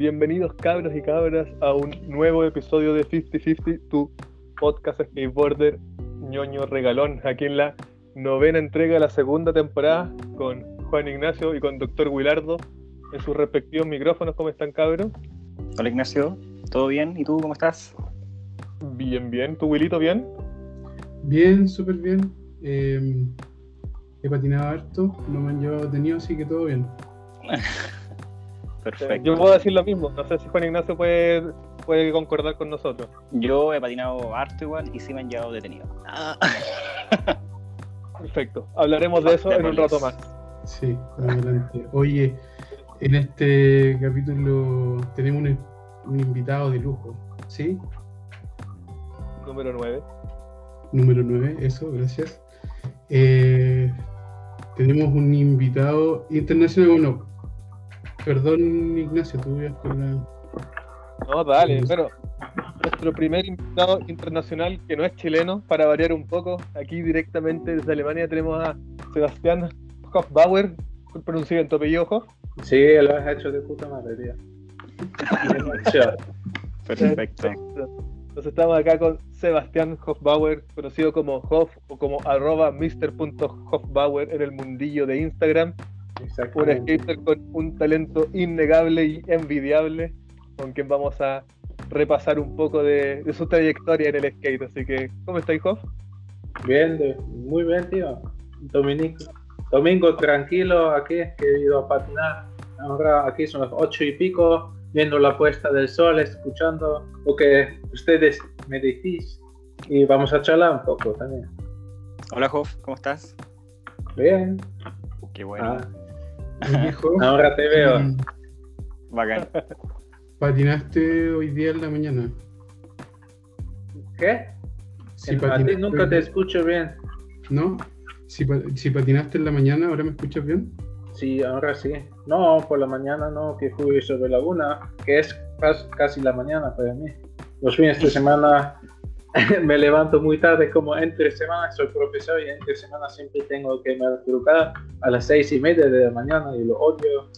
Bienvenidos cabros y cabras a un nuevo episodio de 50-50, tu podcast skateboarder ñoño regalón, aquí en la novena entrega de la segunda temporada con Juan Ignacio y con Doctor Wilardo en sus respectivos micrófonos. ¿Cómo están cabros? Hola Ignacio, ¿todo bien? ¿Y tú cómo estás? Bien, bien. ¿Tu Wilito bien? Bien, súper bien. Eh, he patinado harto, no me han llevado detenido, así que todo bien. Perfecto. Yo puedo decir lo mismo. No sé si Juan Ignacio puede, puede concordar con nosotros. Yo he patinado harto igual y sí me han llevado detenido. Ah. Perfecto. Hablaremos de eso en un rato más. Sí, adelante. Oye, en este capítulo tenemos un, un invitado de lujo, ¿sí? Número 9. Número 9, eso, gracias. Eh, tenemos un invitado internacional, bueno, perdón Ignacio, tú ibas con la... No, dale, pero nuestro primer invitado internacional que no es chileno, para variar un poco, aquí directamente desde Alemania tenemos a Sebastián Hofbauer, pronunciado en tu apellido, Hoff. Sí, lo has hecho de puta madre, tío. Perfecto. Entonces estamos acá con Sebastián Hofbauer, conocido como Hoff o como arroba Mr.Hofbauer en el mundillo de Instagram. Un skater con un talento innegable y envidiable, con quien vamos a repasar un poco de, de su trayectoria en el skate. Así que, ¿cómo estáis, Hoff? Bien, muy bien, tío. Dominico. Domingo tranquilo aquí, que he ido a patinar. Ahora aquí son las ocho y pico, viendo la puesta del sol, escuchando lo que ustedes me decís. Y vamos a charlar un poco también. Hola Jof, ¿cómo estás? Bien. Qué bueno. Ah, Ahora te veo. mm, Bacán. patinaste hoy día en la mañana. ¿Qué? Si a ti patinaste- nunca te escucho bien. ¿No? Si, pa- si patinaste en la mañana, ¿ahora me escuchas bien? Sí, ahora sí. No, por la mañana no, que fui sobre la una, que es cas- casi la mañana para mí. Los fines de semana me levanto muy tarde, como entre semana soy profesor y entre semana siempre tengo que madrugar a las seis y media de la mañana y lo odio.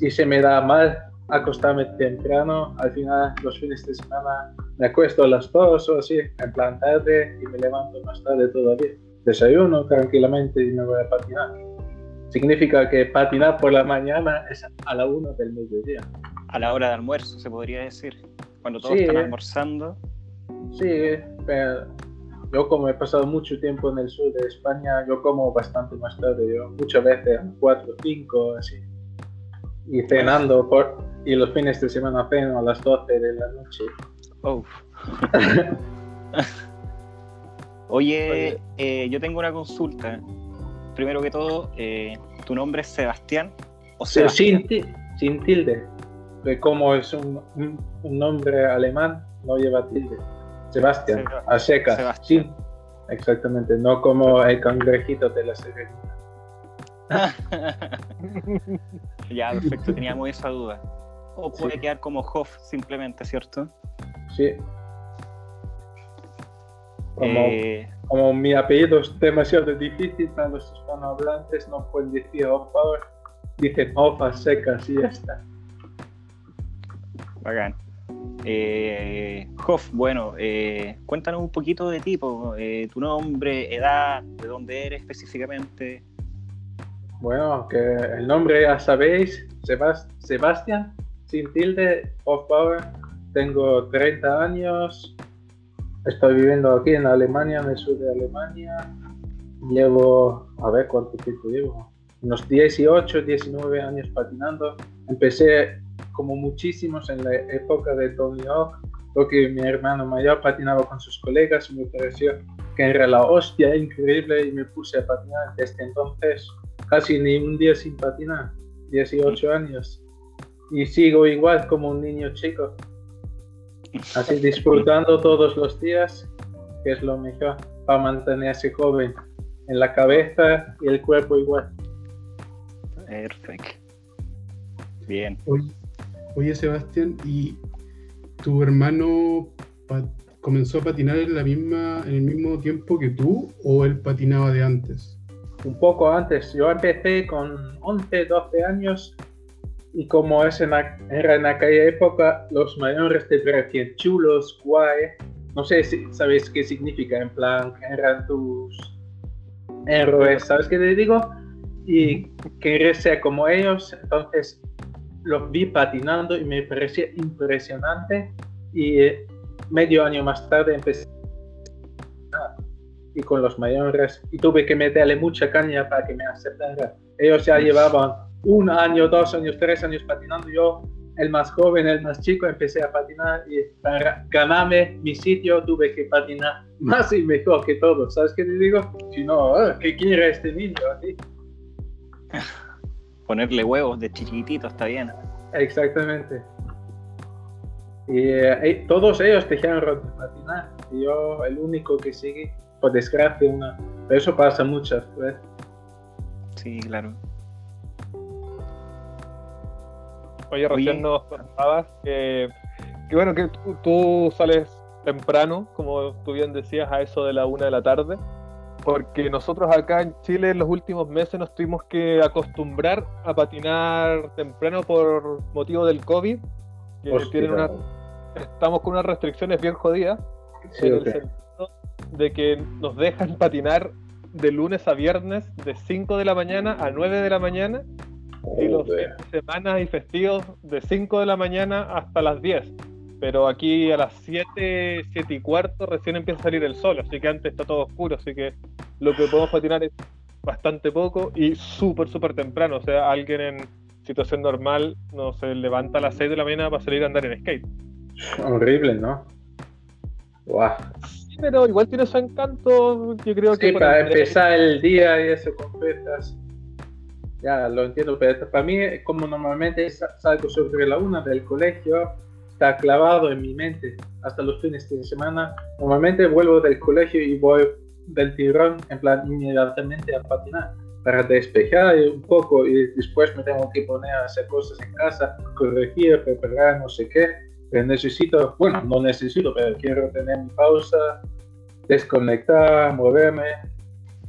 Y se me da mal acostarme temprano. Al final, los fines de semana me acuesto a las dos o así, en plan tarde, y me levanto más tarde todavía. Desayuno tranquilamente y me voy a patinar. Significa que patinar por la mañana es a la una del mediodía. A la hora de almuerzo, se podría decir. Cuando todos Sí. están almorzando. Sí, pero yo como he pasado mucho tiempo en el sur de España, yo como bastante más tarde, yo muchas veces a las 4 o 5, así. Y cenando, por, y los fines de semana ceno a las 12 de la noche. Uf. Oye, eh, yo tengo una consulta. Primero que todo, eh, ¿tu nombre es Sebastián o Sebastián? sin, sin tilde. Como es un, un- un nombre alemán, no lleva tilde. Sebastián, Seba- a seca. Sebastián. Sin- exactamente, no como el cangrejito de la serie. ya, perfecto, teníamos esa duda. O puede Sí. quedar como Hoff simplemente, ¿cierto? Sí. Como, Eh, como mi apellido es demasiado difícil para los hispanohablantes, no pueden decir Hofbauer, dicen Hofa secas y ya está. Bacán. Eh, Hoff, bueno, eh, cuéntanos un poquito de ti, po, eh, tu nombre, edad, de dónde eres específicamente. Bueno, que el nombre ya sabéis, Sebas- Sebastián, sin tilde, Hofbauer, tengo 30 años, estoy viviendo aquí en Alemania, en el sur de Alemania, llevo, a ver cuánto tiempo llevo, unos 18, 19 años patinando, empecé como muchísimos en la época de Tony Hawk, porque mi hermano mayor patinaba con sus colegas y me pareció que era la hostia increíble y me puse a patinar desde entonces casi ni un día sin patinar, 18 años. Y sigo igual como un niño chico, así disfrutando todos los días, que es lo mejor para mantenerse joven en la cabeza y el cuerpo igual. Perfecto. Bien. Oye, oye, Sebastián, ¿y tu hermano comenzó a patinar en, la misma, en el mismo tiempo que tú o él patinaba de antes? Un poco antes, yo empecé con 11, 12 años Y como es en era en aquella época, los mayores te parecían chulos, guay. No sé si sabes qué significa, en plan, eran tus héroes, ¿sabes qué te digo? Y querer ser como ellos, entonces los vi patinando y me parecía impresionante. Y eh, medio año más tarde empecé y con los mayores y tuve que meterle mucha caña para que me aceptara. Ellos ya llevaban un año, dos años, tres años patinando. Yo, el más joven, el más chico, empecé a patinar y para ganarme mi sitio tuve que patinar más y mejor que todos. ¿Sabes qué te digo? Si no, ¿qué quiere este niño? Ponerle huevos de chiquitito está bien. Exactamente. Y eh, todos ellos dejaron de patinar. Y yo, el único que sigue, por desgracia, una. Pero eso pasa muchas veces. Sí, claro. Oye, recién Oye. nos contabas que, que bueno, que tú, tú sales temprano, como tú bien decías, a eso de la una de la tarde, porque nosotros acá en Chile en los últimos meses nos tuvimos que acostumbrar a patinar temprano por motivo del COVID, que tienen una, estamos con unas restricciones bien jodidas, Sí, en el sentido de que nos dejan patinar de lunes a viernes de 5 de la mañana a 9 de la mañana y los Joder. fines de semana y festivos de 5 de la mañana hasta las 10. Pero aquí a las 7, 7 y cuarto recién empieza a salir el sol, así que antes está todo oscuro, así que lo que podemos patinar es bastante poco y súper, súper temprano. O sea, alguien en situación normal no se levanta a las 6 de la mañana para salir a andar en skate. Horrible, ¿no? Guau. Sí, pero igual tiene su encanto, yo creo que... Sí, para el- empezar el día y eso con fiestas. Ya, lo entiendo, pero para mí, como normalmente sa- salgo sobre la una del colegio, está clavado en mi mente hasta los fines de semana. Normalmente vuelvo del colegio y voy del tirón, en plan, inmediatamente a patinar para despejar un poco y después me tengo que poner a hacer cosas en casa, corregir, preparar, no sé qué. Pero necesito, bueno, no necesito, pero quiero tener mi pausa, desconectar, moverme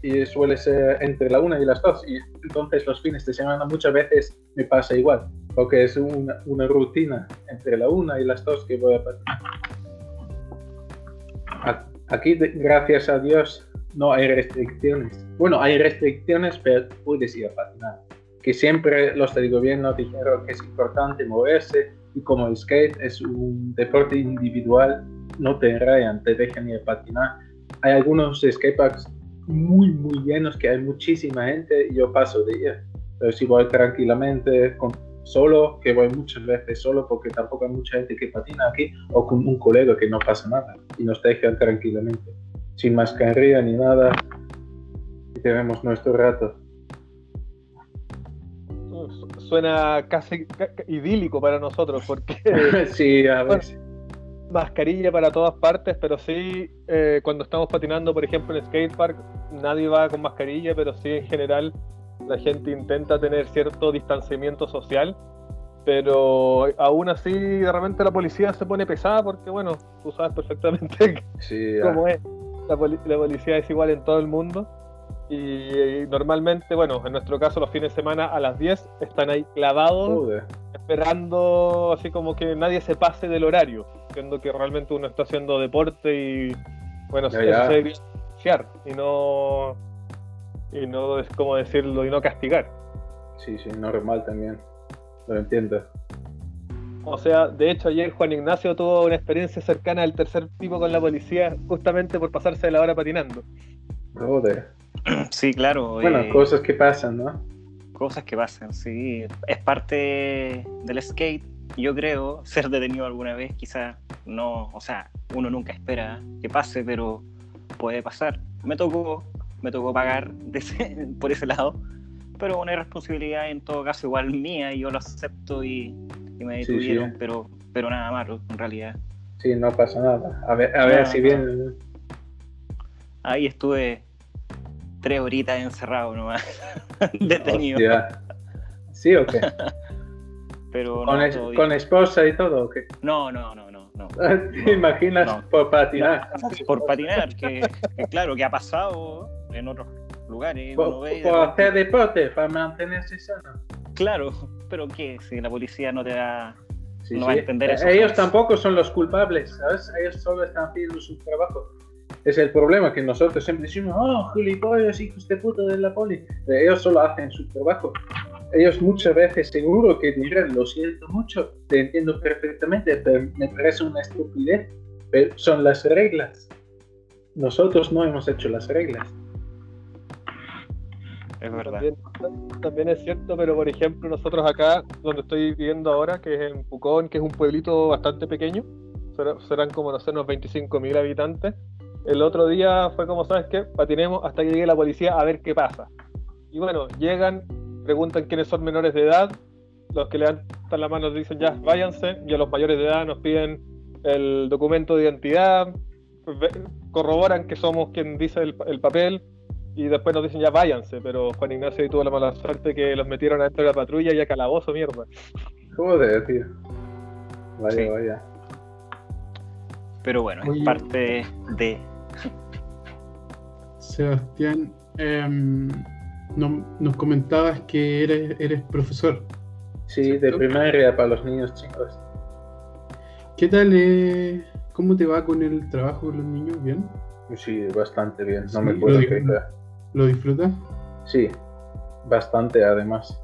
y suele ser entre la una y las dos y entonces los fines de semana muchas veces me pasa igual porque es una, una rutina entre la una y las dos que voy a patinar. A- Aquí, gracias a Dios, no hay restricciones. Bueno, hay restricciones, pero puedes ir a patinar. Que siempre los del gobierno dijeron que es importante moverse y como el skate es un deporte individual, no te rayan, te dejan ir a patinar. Hay algunos skateparks muy, muy llenos que hay muchísima gente y yo paso de ir. Pero si voy tranquilamente, con, solo, que voy muchas veces solo porque tampoco hay mucha gente que patina aquí, o con un colega que no pasa nada y nos dejan tranquilamente, sin mascarilla ni nada, y tenemos nuestro rato. Su- Suena casi ca- ca- idílico para nosotros, porque sí, a veces. mascarilla para todas partes, pero sí, eh, cuando estamos patinando, por ejemplo, en skatepark, nadie va con mascarilla, pero sí en general la gente intenta tener cierto distanciamiento social, pero aún así de repente la policía se pone pesada porque, bueno, tú sabes perfectamente Sí, ya. cómo es. La, poli- la policía es igual en todo el mundo. Y, normalmente, bueno, en nuestro caso los fines de semana a las 10 están ahí clavados esperando así como que nadie se pase del horario, siendo que realmente uno está haciendo deporte y bueno, Ya, eso ya. se y no y no es como decirlo y no castigar. Sí, sí, normal también. Lo entiendo. O sea, de hecho ayer Juan Ignacio tuvo una experiencia cercana al tercer tipo con la policía justamente por pasarse de la hora patinando. Joder. Sí, claro. Bueno, eh, cosas que pasan, ¿no? cosas que pasan, sí. Es parte del skate, yo creo, ser detenido alguna vez, quizás no, o sea, uno nunca espera que pase, pero puede pasar. Me tocó, me tocó pagar de ese- por ese lado, pero una responsabilidad en todo caso igual mía y yo lo acepto y, y me Sí, sí. detuvieron, pero, pero nada malo en realidad. Sí, no pasa nada. A ver, a ver No, si no. bien. Ahí estuve tres horitas encerrado nomás, detenido. Hostia. ¿Sí o qué? Pero ¿Con, no, es- con esposa y todo o qué? no, no, no, no, no. ¿Te imaginas por patinar? por patinar, que, que claro, que ha pasado en otros lugares. Por, uno ve por hacer deporte, para mantenerse sano. claro, pero ¿qué? Si la policía no te da... Sí, no sí. va a entender Eh, eso. Ellos jamás. tampoco son los culpables, ¿sabes? Ellos solo están haciendo su trabajo. Es el problema que nosotros siempre decimos, oh, gilipollas, hijos de puta de la poli. Pero ellos solo hacen su trabajo. Ellos muchas veces seguro que dirán, lo siento mucho, te entiendo perfectamente, pero me parece una estupidez. Pero son las reglas. Nosotros no hemos hecho las reglas. Es verdad. También, también es cierto, pero por ejemplo, nosotros acá, donde estoy viviendo ahora, que es en Pucón, que es un pueblito bastante pequeño, será- serán como, no sé, unos 25.000 habitantes. El otro día fue como, ¿sabes qué? Patinemos hasta que llegue la policía a ver qué pasa. Y bueno, llegan, preguntan quiénes son menores de edad, los que levantan la mano dicen ya, váyanse, y a los mayores de edad nos piden el documento de identidad, corroboran que somos quien dice el, el papel, y después nos dicen ya váyanse, pero Juan Ignacio ahí tuvo la mala suerte que los metieron adentro de la patrulla y a calabozo, mierda. Joder, tío. Vaya, Sí. vaya. Pero bueno, Oye. es parte de... Sebastián, em, no- nos comentabas que eres, eres profesor. Sí, de primaria para los niños chicos. ¿Qué tal? eh, ¿Cómo te va con el trabajo con los niños? ¿Bien? Sí, bastante bien, no Sí, me puedo quejar. ¿Lo disfrutas? Sí, bastante además.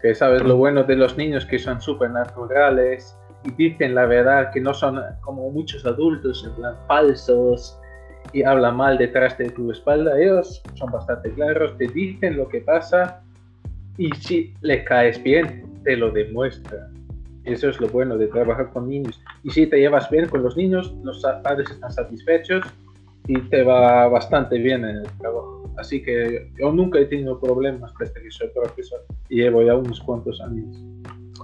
Que sabes lo bueno de los niños que son súper naturales y dicen la verdad, que no son como muchos adultos, en plan falsos y hablan mal detrás de tu espalda. Ellos son bastante claros, te dicen lo que pasa y si les caes bien, te lo demuestran. Eso es lo bueno de trabajar con niños. Y si te llevas bien con los niños, los padres están satisfechos y te va bastante bien en el trabajo. Así que yo nunca he tenido problemas desde que soy profesor y llevo ya unos cuantos años.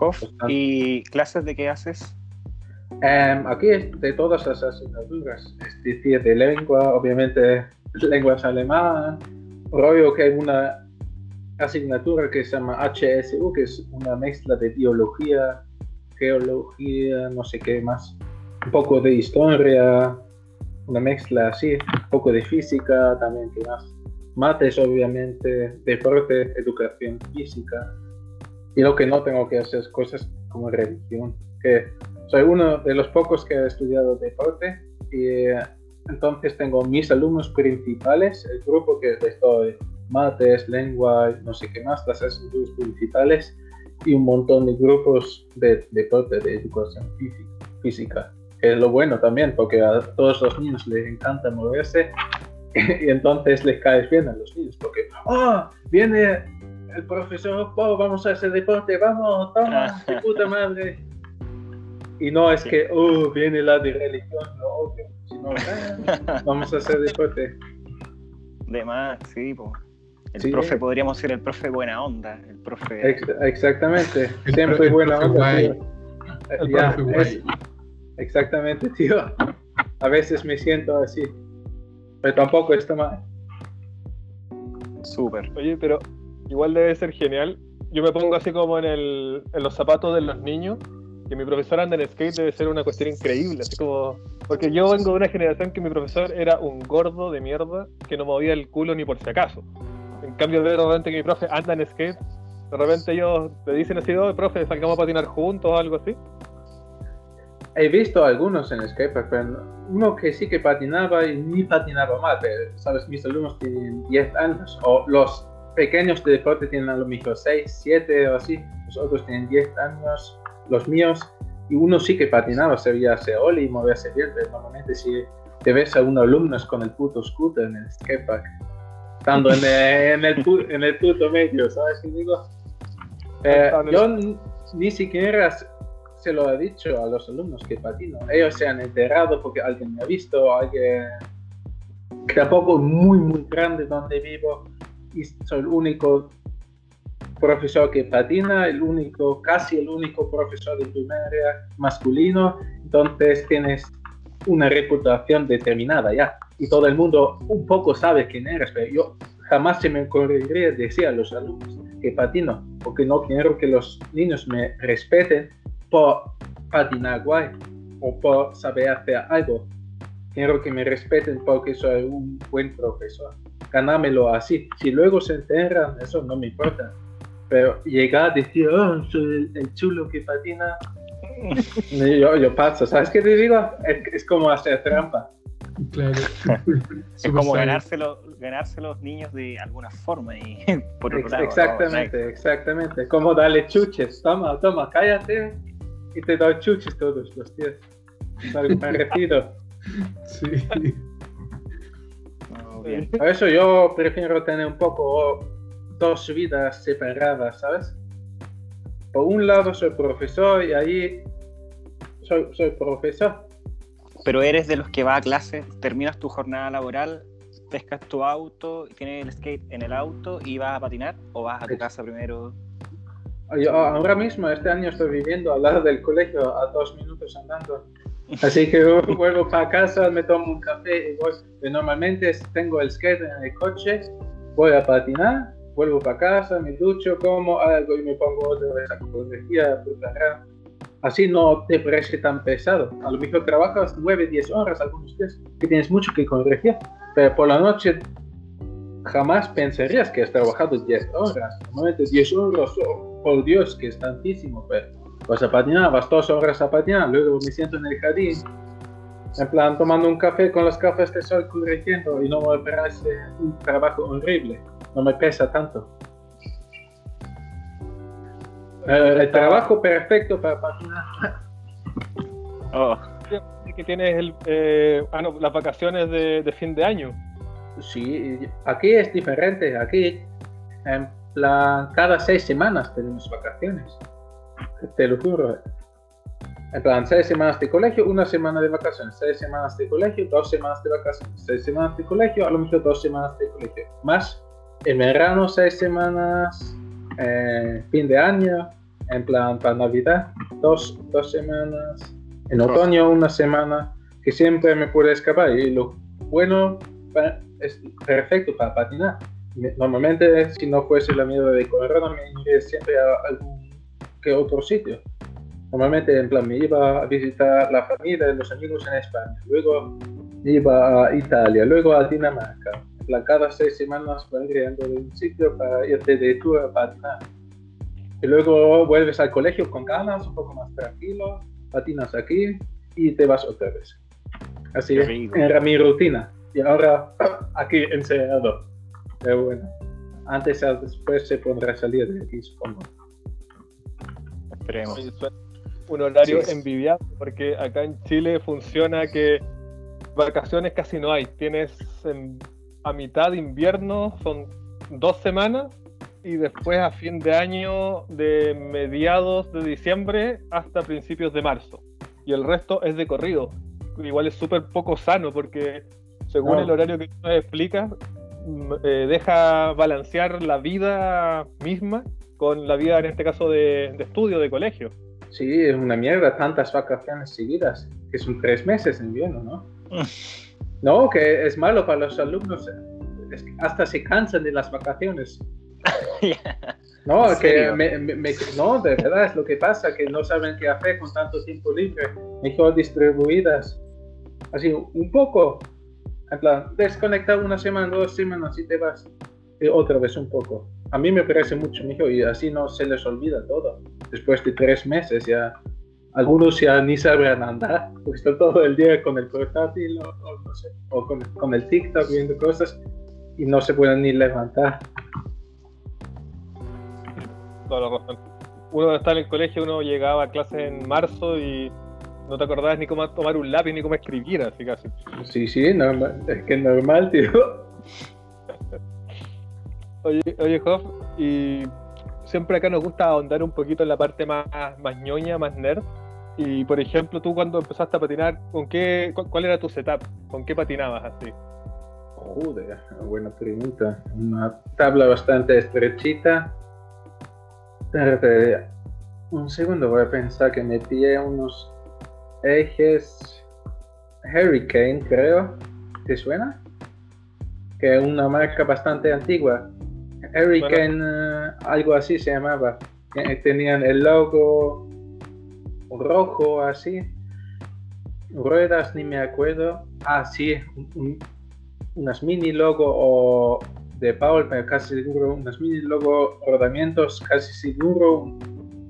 Hof. ¿y clases de qué haces? Em, aquí es de todas las asignaturas, es decir, de lengua, obviamente lenguas alemán, rollo que hay una asignatura que se llama HSU, que es una mezcla de biología, geología, no sé qué más, un poco de historia, una mezcla así, un poco de física también, que más, mates obviamente, deporte, educación física, y lo que no tengo que hacer es cosas como religión, soy uno de los pocos que ha estudiado deporte. Y eh, entonces tengo mis alumnos principales, el grupo que les doy mates, lengua, no sé qué más, las asignaturas principales y un montón de grupos de deporte, de educación física, que es lo bueno también, porque a todos los niños les encanta moverse y entonces les caes bien a los niños, porque, oh, viene el profesor, oh, vamos a hacer deporte, vamos, toma, de puta madre. Y no es que, oh, viene la de religión, lo odio, sino, "Ah, vamos a hacer deporte. De más, sí, po. El Sí. profe, podríamos ser el profe buena onda, el profe... Ex- exactamente, siempre buena onda. guay. tío. El ya, profe guay. es- exactamente, tío. A veces me siento así, pero tampoco está mal. Súper. Oye, pero igual debe ser genial. Yo me pongo así como en, el, en los zapatos de los niños, que mi profesor anda en skate debe ser una cuestión increíble, así como... Porque yo vengo de una generación que mi profesor era un gordo de mierda que no movía el culo ni por si acaso. En cambio, veo de repente que mi profe anda en skate, de repente ellos te dicen así, oh, profe, salgamos a patinar juntos o algo así. He visto algunos en skatepark, pero no- uno que sí que patinaba y ni patinaba mal, pero, sabes, mis alumnos tienen 10 años, o los pequeños de deporte tienen a lo mejor 6, 7 o así, los otros tienen 10 años, los míos, y uno sí que patinaba, sabía hacer ollie y moverse bien, pero normalmente si te ves a un alumno es con el puto scooter en el skatepark, estando en el, en el, pu- en el puto medio, ¿sabes qué digo? Eh, yo ni siquiera se lo he dicho a los alumnos que patino. Ellos se han enterado porque alguien me ha visto, alguien que tampoco muy, muy grande donde vivo y soy el único profesor que patina, el único, casi el único profesor de primaria masculino, entonces tienes una reputación determinada ya y todo el mundo un poco sabe quién eres, pero yo jamás se me ocurriría decir a los alumnos que patino, porque no quiero que los niños me respeten por patinar guay o por saber hacer algo. Quiero que me respeten porque soy un buen profesor. Ganármelo así. Si luego se enteran, eso no me importa. Pero llegar a decir, oh, soy el, el chulo que patina, yo, yo paso. ¿Sabes qué te digo? Es, es como hacer trampa. Claro. Es como ganárselo, ganarse los niños de alguna forma y por otro lado. exactamente, exactamente. Como darle chuches. Toma, toma, cállate y te doy chuches todos los días. Es algo parecido. Sí. No, bien. Por eso yo prefiero tener un poco dos vidas separadas, ¿sabes? Por un lado soy profesor y ahí soy, soy profesor. Pero eres de los que va a clase, terminas tu jornada laboral, pescas tu auto, tienes el skate en el auto y vas a patinar o vas a tu casa primero. Yo ahora mismo, este año estoy viviendo al lado del colegio, a dos minutos andando. Así que vuelvo para casa, me tomo un café y voy. Y normalmente tengo el skate en el coche, voy a patinar, vuelvo para casa, me ducho, como algo y me pongo otra vez a corregir, a preparar. Así no te parece tan pesado. A lo mejor trabajas 9, 10 horas algunos días y tienes mucho que corregir, pero por la noche jamás pensarías que has trabajado 10 horas. Normalmente 10 horas, oh, por Dios, que es tantísimo, pero vas a patinar, vas dos horas a patinar, luego me siento en el jardín, en plan tomando un café con las gafas de sol corrigiendo y no me parece un trabajo horrible, no me pesa tanto. Eh, el trabajo perfecto para patinar. Oh, que tienes el, eh, ah, no, las vacaciones de, de fin de año. Sí, aquí es diferente, aquí en plan cada seis semanas tenemos vacaciones, te lo juro. En plan, seis semanas de colegio, una semana de vacaciones, seis semanas de colegio, dos semanas de vacaciones, seis semanas de colegio, a lo mejor dos semanas de colegio. Más en verano, seis semanas, eh, fin de año, en plan para Navidad, dos, dos semanas, en otoño una semana, que siempre me puede escapar. Y lo bueno es perfecto para patinar. Me- Normalmente, si no fuese la mierda de corona, me iría siempre a algún que otro sitio. Normalmente, en plan, me iba a visitar la familia y los amigos en España. Luego iba a Italia, luego a Dinamarca. En plan, cada seis semanas voy creando de un sitio para irte de tour a patinar. Y luego vuelves al colegio con ganas, un poco más tranquilo, patinas aquí y te vas otra vez. Así era mi rutina. Y ahora aquí encerrado. Pero bueno, antes o después se podrá salir de aquí, supongo. esperemos. Un horario Sí. envidiable, porque acá en Chile funciona que vacaciones casi no hay. Tienes en- a mitad de invierno, son dos semanas, y después a fin de año, de mediados de diciembre hasta principios de marzo. Y el resto es de corrido. Igual es súper poco sano, porque según No. el horario que tú me explicas, eh, deja balancear la vida misma con la vida, en este caso, de, de estudio, de colegio. Sí, es una mierda, tantas vacaciones seguidas, que son tres meses en invierno, ¿no? No, que es malo para los alumnos, es que hasta se cansan de las vacaciones. No, ¿En que me, me- me- no, de verdad es lo que pasa, que no saben qué hacer con tanto tiempo libre, mejor distribuidas. Así, un poco, en plan, desconectar una semana, dos semanas y te vas. Y otra vez un poco. A mí me parece mucho mejor y así no se les olvida todo. Después de tres meses ya, algunos ya ni sabrán andar, porque están todo el día con el portátil o, o no sé, o con, con el TikTok viendo cosas y no se pueden ni levantar. Toda la razón. Uno estaba en el colegio, uno llegaba a clases en marzo y no te acordabas ni cómo tomar un lápiz ni cómo escribir, así casi. Sí, sí, normal, es que normal, tío. Oye, oye, Joff, y siempre acá nos gusta ahondar un poquito en la parte más, más ñoña, más nerd. Y por ejemplo, tú cuando empezaste a patinar, ¿con qué, cu- ¿cuál era tu setup? ¿Con qué patinabas así? Joder, buena pregunta. Una tabla bastante estrechita. Un segundo, voy a pensar que me pillé unos ejes Hurricane, creo. ¿Te suena? Que es una marca bastante antigua. Hurricane, eh, algo así se llamaba. Eh, Tenían el logo rojo así. Ruedas, ni me acuerdo. Ah, sí, un- un- unas mini logo o de Paul, pero casi seguro unos mini, luego rodamientos, casi seguro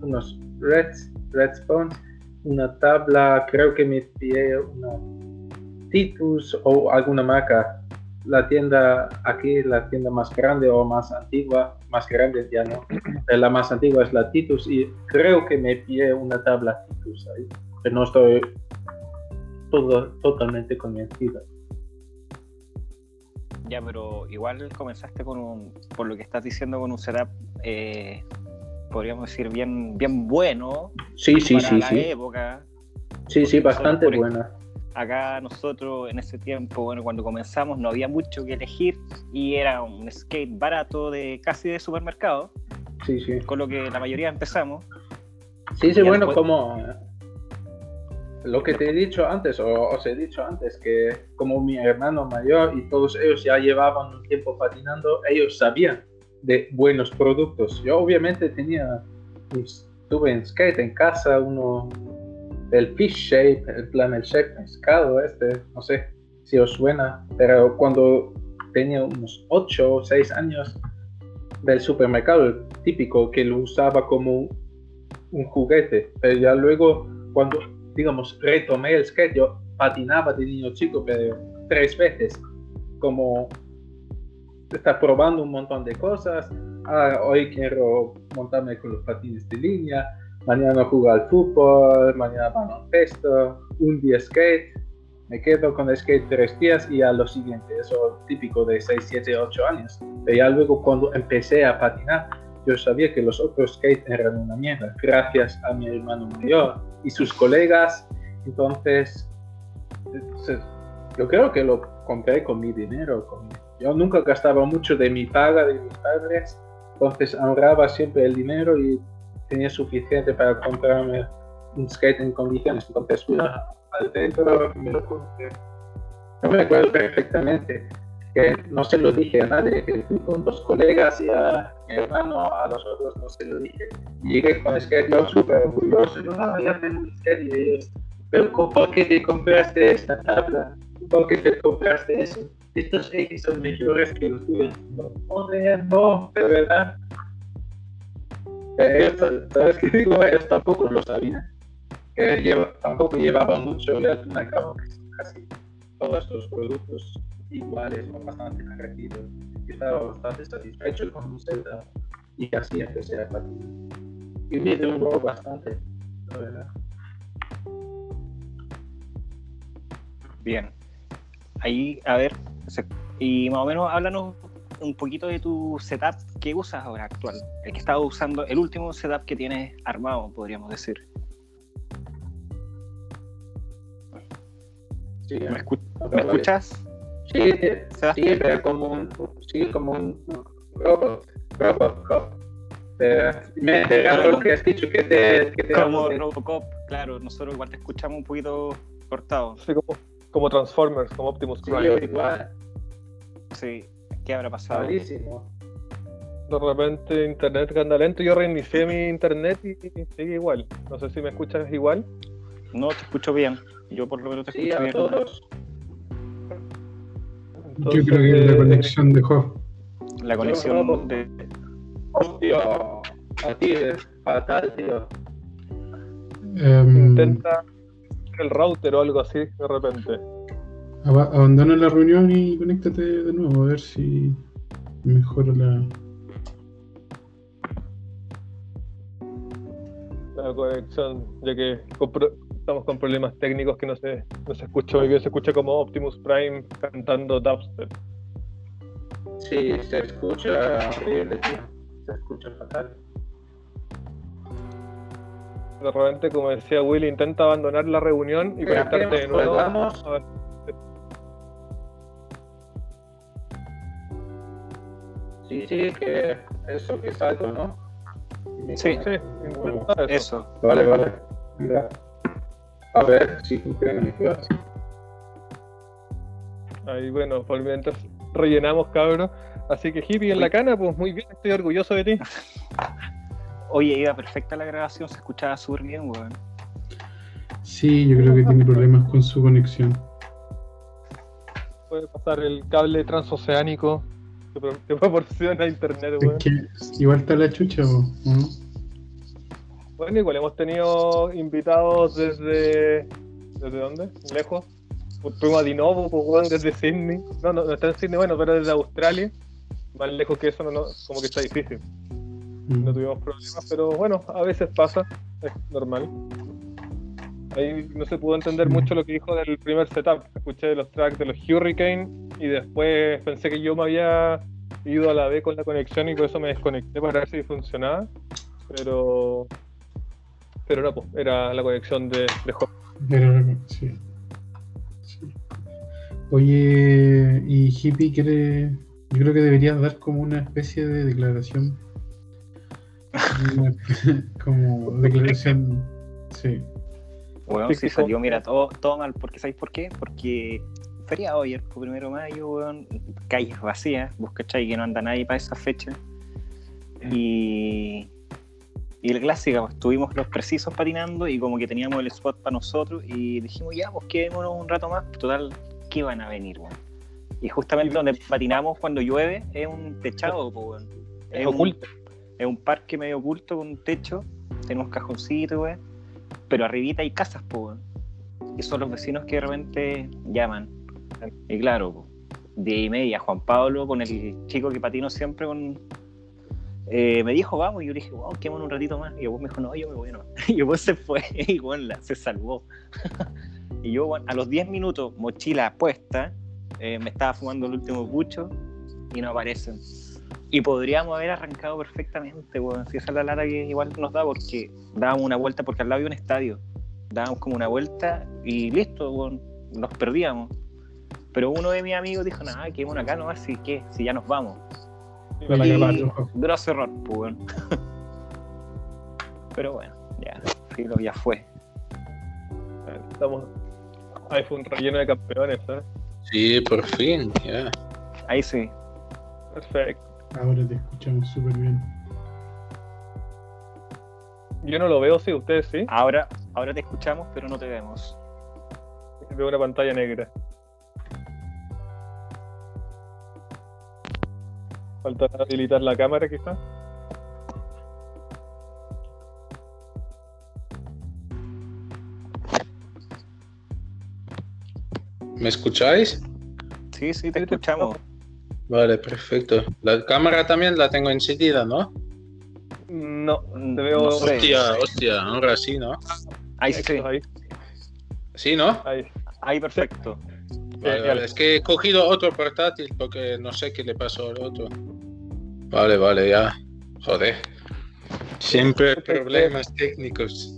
unos Reds, Red Spoons, una tabla, creo que me pillé una Titus o alguna marca. La tienda aquí, la tienda más grande o más antigua, más grande ya no, la más antigua es la Titus y creo que me pillé una tabla Titus ahí, pero no estoy todo, totalmente convencido. Ya, pero igual comenzaste con un, por lo que estás diciendo, con un setup, eh, podríamos decir, bien, bien bueno. Sí, sí, para sí, la sí. época. Sí, sí, bastante buena. Acá nosotros en ese tiempo, bueno, cuando comenzamos no había mucho que elegir y era un skate barato de casi de supermercado, Sí, sí. con lo que la mayoría empezamos. Sí, sí, bueno, después- como lo que te he dicho antes, o os he dicho antes, que como mi hermano mayor y todos ellos ya llevaban un tiempo patinando, ellos sabían de buenos productos. Yo obviamente tenía, pues, tuve en skate en casa uno del fish shape, el plan el shape pescado este, no sé si os suena, pero cuando tenía unos 8 o 6 años del supermercado, el típico que lo usaba como un juguete, pero ya luego cuando, digamos, retomé el skate, yo patinaba de niño chico, pero tres veces, como estar probando un montón de cosas, ah, hoy quiero montarme con los patines de línea, mañana jugar al fútbol, mañana baloncesto, un día skate, me quedo con el skate tres días y a lo siguiente, eso típico de 6, 7, 8 años. Pero ya luego cuando empecé a patinar, yo sabía que los otros skates eran una mierda, gracias a mi hermano mayor y sus colegas. Entonces, yo creo que lo compré con mi dinero. con mi- yo nunca gastaba mucho de mi paga, de mis padres, entonces ahorraba siempre el dinero y tenía suficiente para comprarme un skate en condiciones. Entonces, fui a- al centro, me lo compré. Yo me acuerdo perfectamente que no se lo dije a nadie, que fui con dos colegas y a mi hermano, a los otros no se lo dije. Llegué con skate, yo súper orgulloso, yo no, ya tengo un skate y ellos, pero ¿por qué te compraste esta tabla? ¿Por qué te compraste eso? Estos X son mejores que los tuyos. No, no, de verdad. Eh, ¿Sabes qué digo? Ellos tampoco lo sabían. Que lleva- tampoco llevaban mucho, y al fin y al cabo, casi todos estos productos iguales o bastante. Yo estaba bastante satisfecho con un Zelda y así empecé a patinar. Y me duró bastante, la verdad. Bien. Ahí, a ver, y más o menos háblanos un poquito de tu setup que usas ahora actual. El que estaba usando, el último setup que tienes armado, podríamos decir. Sí, ¿Me, escu- a ¿me ver, escuchas? Sí, sí, pero como un, sí, como un robot, Robocop. Eh, me lo que has dicho que te, que te Como Robocop, claro, nosotros igual te escuchamos un poquito cortado. Así como, como Transformers, como Optimus Sí, Prime. igual, Sí, ¿qué habrá pasado? De repente internet anda lento, yo reinicié mi internet y, y sigue igual. No sé si me escuchas igual. No, te escucho bien. Yo por lo menos te Sí, escucho a bien. todos. Yo creo que es la eh, conexión de Hoff. La conexión de... Oh, tío, a ti es fatal, tío. Em, Intenta el router o algo así de repente. aba- abandona la reunión y conéctate de nuevo a ver si mejora la. La conexión, ya que estamos con problemas técnicos que no se, no se escucha muy bien, se escucha como Optimus Prime cantando dubstep. Sí, se escucha horrible, tío. Se escucha fatal. De repente, como decía Willy, intenta abandonar la reunión y Mira, conectarte de nuevo. vamos. Sí, sí, que eso que salgo, ¿no? Sí. sí, intenta eso. Eso. Vale, vale. Mira. A ver si funciona. Ahí, bueno, por mientras rellenamos, cabros. Así que hippie en la cana, pues muy bien, estoy orgulloso de ti. Oye, iba perfecta la grabación, se escuchaba súper bien, weón. Sí, yo creo que tiene problemas con su conexión. Puede pasar el cable transoceánico que, pro- que proporciona internet, Es weón. que igual está la chucha, po, ¿no? Bueno, igual hemos tenido invitados desde. ¿Desde dónde? ¿Lejos? Fuimos a Dinovo, pues, weón, desde Sydney. No, no, no está en Sydney, bueno, pero desde Australia. Más lejos que eso, no, no, como que está difícil. No tuvimos problemas, pero bueno, a veces pasa, es normal. Ahí no se pudo entender mucho lo que dijo del primer setup. Escuché los tracks de los Hurricane y después pensé que yo me había ido a la B con la conexión y por eso me desconecté para ver si funcionaba. Pero. Pero no, pues, era la conexión de, de. Pero, sí. Sí. Oye, y Hippie quiere. Yo creo que deberías dar como una especie de declaración. Como declaración. Sí. Weón, Sí, si sí, salió, mira, todo, todo mal. Porque, ¿Sabéis por qué? Porque feriado ayer, primero de mayo, weón, calles vacías, vos cachai que no anda nadie para esa fecha. Y, y la clásica, pues estuvimos los precisos patinando y como que teníamos el spot para nosotros y dijimos, ya, pues quedémonos un rato más. Total, ¿qué van a venir, weón? Y justamente donde patinamos cuando llueve es un techado, pues, weón. Es un- oculto. Es un parque medio oculto con un techo, tenemos cajoncitos. Pero arribita hay casas, weón. Y son los vecinos que de repente llaman. Y claro, diez y media, Juan Pablo con el chico que patino siempre con. eh, me dijo, vamos, y yo le dije, wow, quémonos un ratito más. Y vos me dijo, no, yo me voy, no. Y vos se fue, y la- se salvó. y yo, a los 10 minutos, mochila puesta, eh, me estaba fumando el último pucho y no aparecen. Y podríamos haber arrancado perfectamente, weón. Si esa es la lata que igual nos da, porque dábamos una vuelta, porque al lado había un estadio. Dábamos como una vuelta y listo, weón. Nos perdíamos. Pero uno de mis amigos dijo, nada, quedémonos acá nomás, si qué, si ya nos vamos. Y-. Grosso error, pues, weón. Pero bueno, ya, filo, ya fue. Estamos. Ahí fue un relleno de campeones, ¿eh? Sí, por fin, ya. Ahí sí. Perfecto. Ahora te escuchamos súper bien. Yo no lo veo, sí, ustedes sí. Ahora, ahora te escuchamos, pero no te vemos. Veo una pantalla negra. Falta habilitar la cámara, quizás. ¿Me escucháis? Sí, sí, te Sí, te escuchamos. Vale, perfecto. La cámara también la tengo encendida, ¿no? No, te veo. no. Hostia, hostia, ahora sí, ¿no? Ahí sí, Ahí, Sí, ¿no? ahí. ahí perfecto. Vale, vale. Es que he cogido otro portátil porque no sé qué le pasó al otro. Vale, vale, ya. Joder. Siempre problemas técnicos.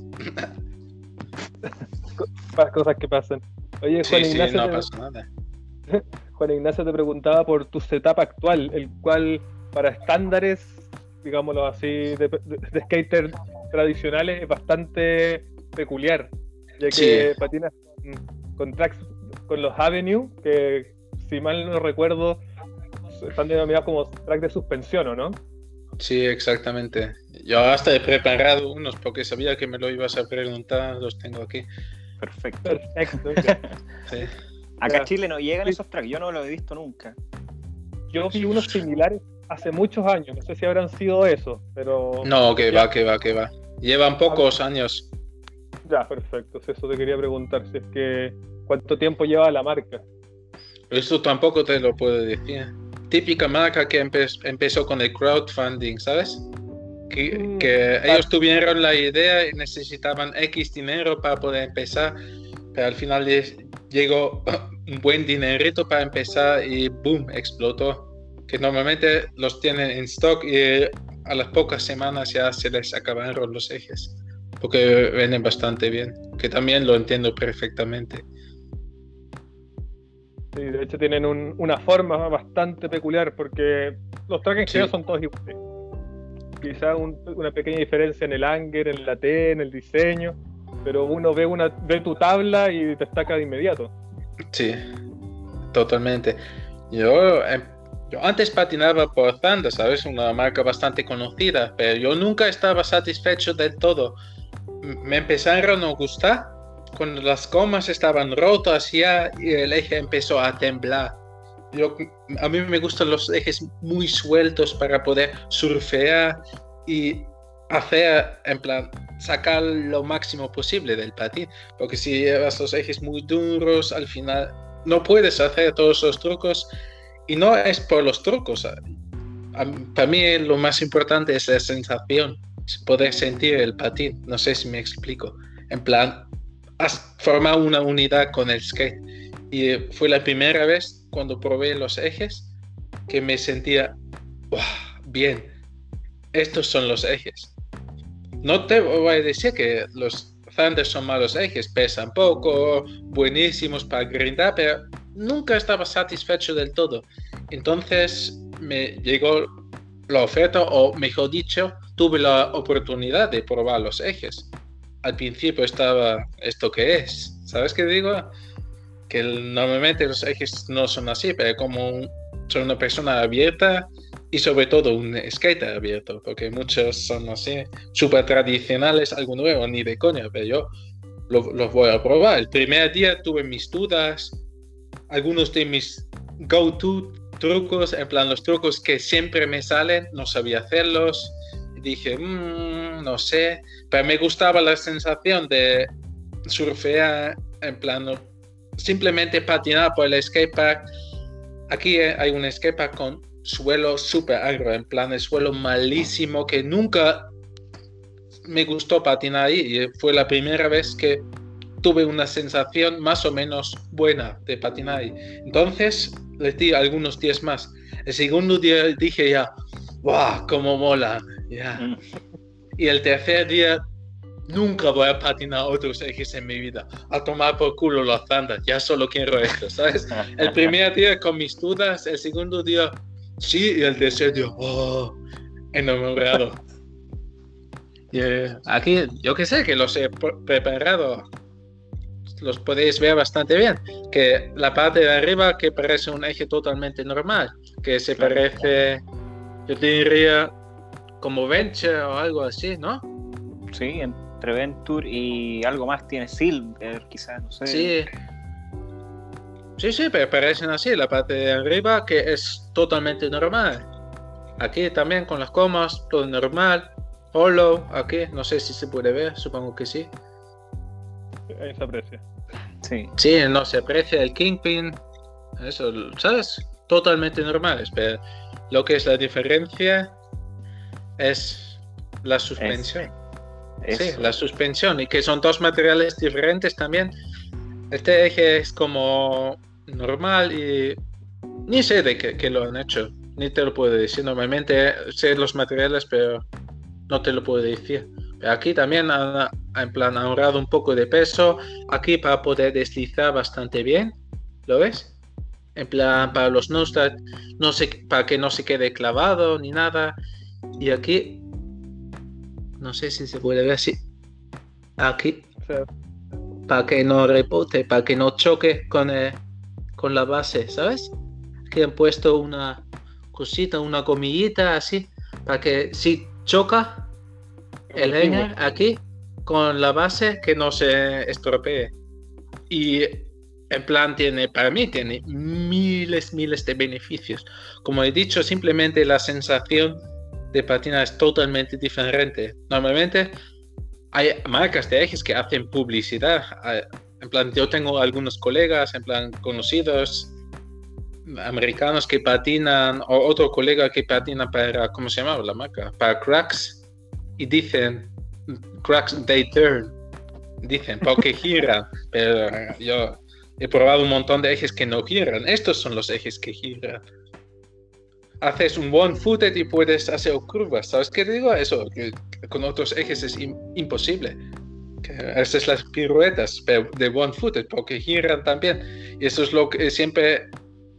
Más cosas que pasan. Oye, Juan, Sí, sí, no pasa nada. Juan Ignacio te preguntaba por tu setup actual, el cual para estándares, digámoslo así, de, de- de skater tradicionales es bastante peculiar, ya que Sí. patinas con, con tracks, con los Avenue, que si mal no recuerdo están denominados como tracks de suspensión, ¿o no? Sí, exactamente. Yo hasta he preparado unos porque sabía que me lo ibas a preguntar, los tengo aquí. Perfecto. Perfecto. Sí. Acá en Chile no llegan Sí. esos tracks, yo no lo he visto nunca. Yo vi unos similares hace muchos años, no sé si habrán sido esos, pero... No, que Ya. va, que va, que va. Llevan pocos años. Ya, perfecto. Eso te quería preguntar, si es que cuánto tiempo lleva la marca. Esto tampoco te lo puedo decir. Típica marca que empe- empezó con el crowdfunding, ¿sabes? Que, Mm, que claro. ellos tuvieron la idea y necesitaban X dinero para poder empezar, pero al final llegó un buen dinerito para empezar y boom, explotó. Que normalmente los tienen en stock y a las pocas semanas ya se les acabaron los ejes, porque venden bastante bien, que también lo entiendo perfectamente. Sí, de hecho tienen un- una forma bastante peculiar porque los trajes Sí. son todos iguales. Quizá un- una pequeña diferencia en el anger, en la T, en el diseño, pero uno ve una ve tu tabla y te destaca de inmediato. Sí, totalmente. Yo, em, yo antes patinaba por Thunder, ¿sabes? Una marca bastante conocida, pero yo nunca estaba satisfecho del todo. Me empezaron a gustar cuando las gomas estaban rotas ya y el eje empezó a temblar. yo, a mí me gustan los ejes muy sueltos para poder surfear y hacer, en plan, sacar lo máximo posible del patín. Porque si llevas los ejes muy duros, al final no puedes hacer todos los trucos. Y no es por los trucos. Para mí lo más importante es la sensación, poder sentir el patín. No sé si me explico. En plan, has formado una unidad con el skate. Y fue la primera vez cuando probé los ejes que me sentía bien. Estos son los ejes. No te voy a decir que los Thunder son malos ejes, pesan poco, buenísimos para grindar, pero nunca estaba satisfecho del todo. Entonces me llegó la oferta, o mejor dicho, tuve la oportunidad de probar los ejes. Al principio estaba, ¿esto qué es? ¿Sabes qué digo? Que normalmente los ejes no son así, pero como soy una persona abierta y sobre todo un skater abierto, porque muchos son así, súper tradicionales, algo nuevo, ni de coña, pero yo los voy a probar. El primer día tuve mis dudas, algunos de mis go-to trucos, en plan los trucos que siempre me salen, no sabía hacerlos. Dije, mmm, no sé, pero me gustaba la sensación de surfear en plan simplemente patinar por el skatepark. Aquí hay un skatepark con suelo súper agro, en plan de suelo malísimo que nunca me gustó patinar ahí y fue la primera vez que tuve una sensación más o menos buena de patinar ahí. Entonces le di algunos días más. El segundo día dije ya, ¡wow! ¡Cómo mola! Ya. Mm. Y el tercer día, nunca voy a patinar otros ejes en mi vida. A tomar por culo los zandas. Ya solo quiero esto, ¿sabes? El primer día con mis dudas, el segundo día, sí, y el tercer día, ¡oh! Enamorado. Yeah. Aquí, yo que sé, que los he preparado los podéis ver bastante bien, que la parte de arriba que parece un eje totalmente normal, que se parece, yo diría, como Venture o algo así, ¿no? Sí, entre Venture y algo más tiene Silver, quizás, no sé. Sí. Sí, sí, pero parecen así, la parte de arriba que es totalmente normal. Aquí también con las comas, todo normal. Hollow, aquí, no sé si se puede ver, supongo que sí. Ahí se aprecia. Sí. Sí, no se aprecia el Kingpin. Eso, ¿sabes? Totalmente normal. Pero lo que es la diferencia es la suspensión. Sí, la suspensión. Y que son dos materiales diferentes también. Este eje es como normal y ni sé de qué, lo han hecho. Ni te lo puedo decir. Normalmente sé los materiales, pero no te lo puedo decir. Pero aquí también han, en plan ahorrado un poco de peso aquí para poder deslizar bastante bien ¿lo ves? en plan para los no no sé para que no se quede clavado ni nada y aquí no sé si se puede ver así aquí para que no repote para que no choque con, con la base ¿sabes? aquí han puesto una cosita una comillita así para que si choca el hanger aquí con la base que no se estropee. Y en plan tiene, para mí tiene miles, miles de beneficios. Como he dicho, simplemente la sensación de patina es totalmente diferente. Normalmente hay marcas de ejes que hacen publicidad. En plan, yo tengo algunos colegas, en plan, conocidos americanos que patinan, o otro colega que patina para, ¿cómo se llama la marca? Para cracks. Y dicen, cracks they turn, dicen, porque giran, pero yo he probado un montón de ejes que no giran. Estos son los ejes que giran. Haces un one footed y puedes hacer curvas. ¿Sabes qué digo? Eso, que con otros ejes es imposible. Haces las piruetas de one footed porque giran también. Y eso es lo que siempre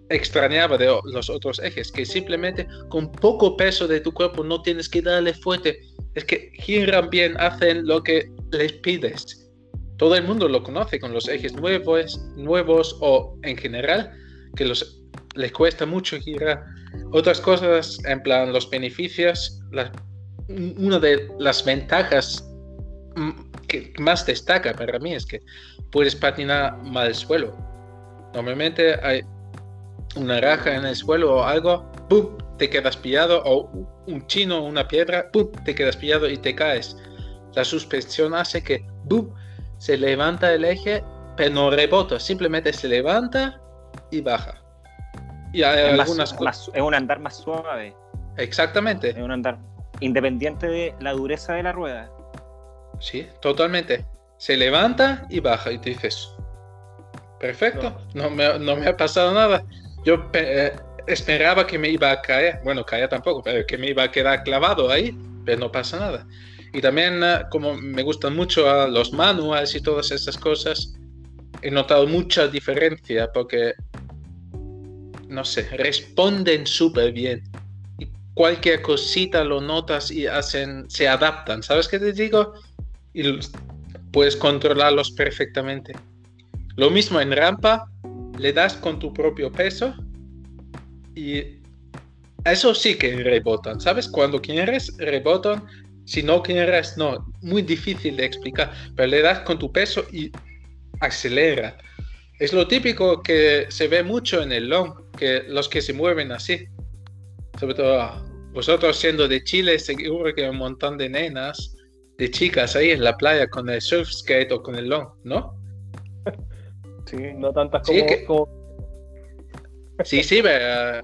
extrañaba de los otros ejes, que simplemente con poco peso de tu cuerpo no tienes que darle fuerte es que giran bien, hacen lo que les pides. Todo el mundo lo conoce con los ejes nuevos, nuevos o en general, que les cuesta mucho girar. Otras cosas, en plan los beneficios, una de las ventajas mm, que más destaca para mí es que puedes patinar mal el suelo. Normalmente hay, una raja en el suelo o algo, ¡pum! te quedas pillado, o un chino o una piedra, ¡pum! te quedas pillado y te caes. La suspensión hace que ¡pum! se levanta el eje, pero no rebota, simplemente se levanta y baja. Y hay Es, algunas más- es un andar más suave. Exactamente, Es un andar independiente de la dureza de la rueda. sí, totalmente. Se levanta y baja y te dices, perfecto, no, me, no me ha pasado nada. Yo eh, esperaba que me iba a caer, bueno, caer tampoco, pero que me iba a quedar clavado ahí, pero no pasa nada. Y también, eh, como me gustan mucho ah, los manuals y todas esas cosas, he notado mucha diferencia porque, no sé, responden súper bien. Cualquier cosita lo notas y hacen, se adaptan, ¿sabes qué te digo? Y puedes controlarlos perfectamente. Lo mismo en rampa, le das con tu propio peso y eso sí que rebotan, ¿sabes? Cuando quieres, rebotan. Si no quieres, no. Muy difícil de explicar, pero le das con tu peso y acelera. Es lo típico que se ve mucho en el long, que los que se mueven así. Sobre todo vosotros siendo de Chile, seguro que hay un montón de nenas, de chicas ahí en la playa con el surf skate o con el long, ¿no? Sí. No tantas Sí, como, que- como- Sí, sí, pero, eh,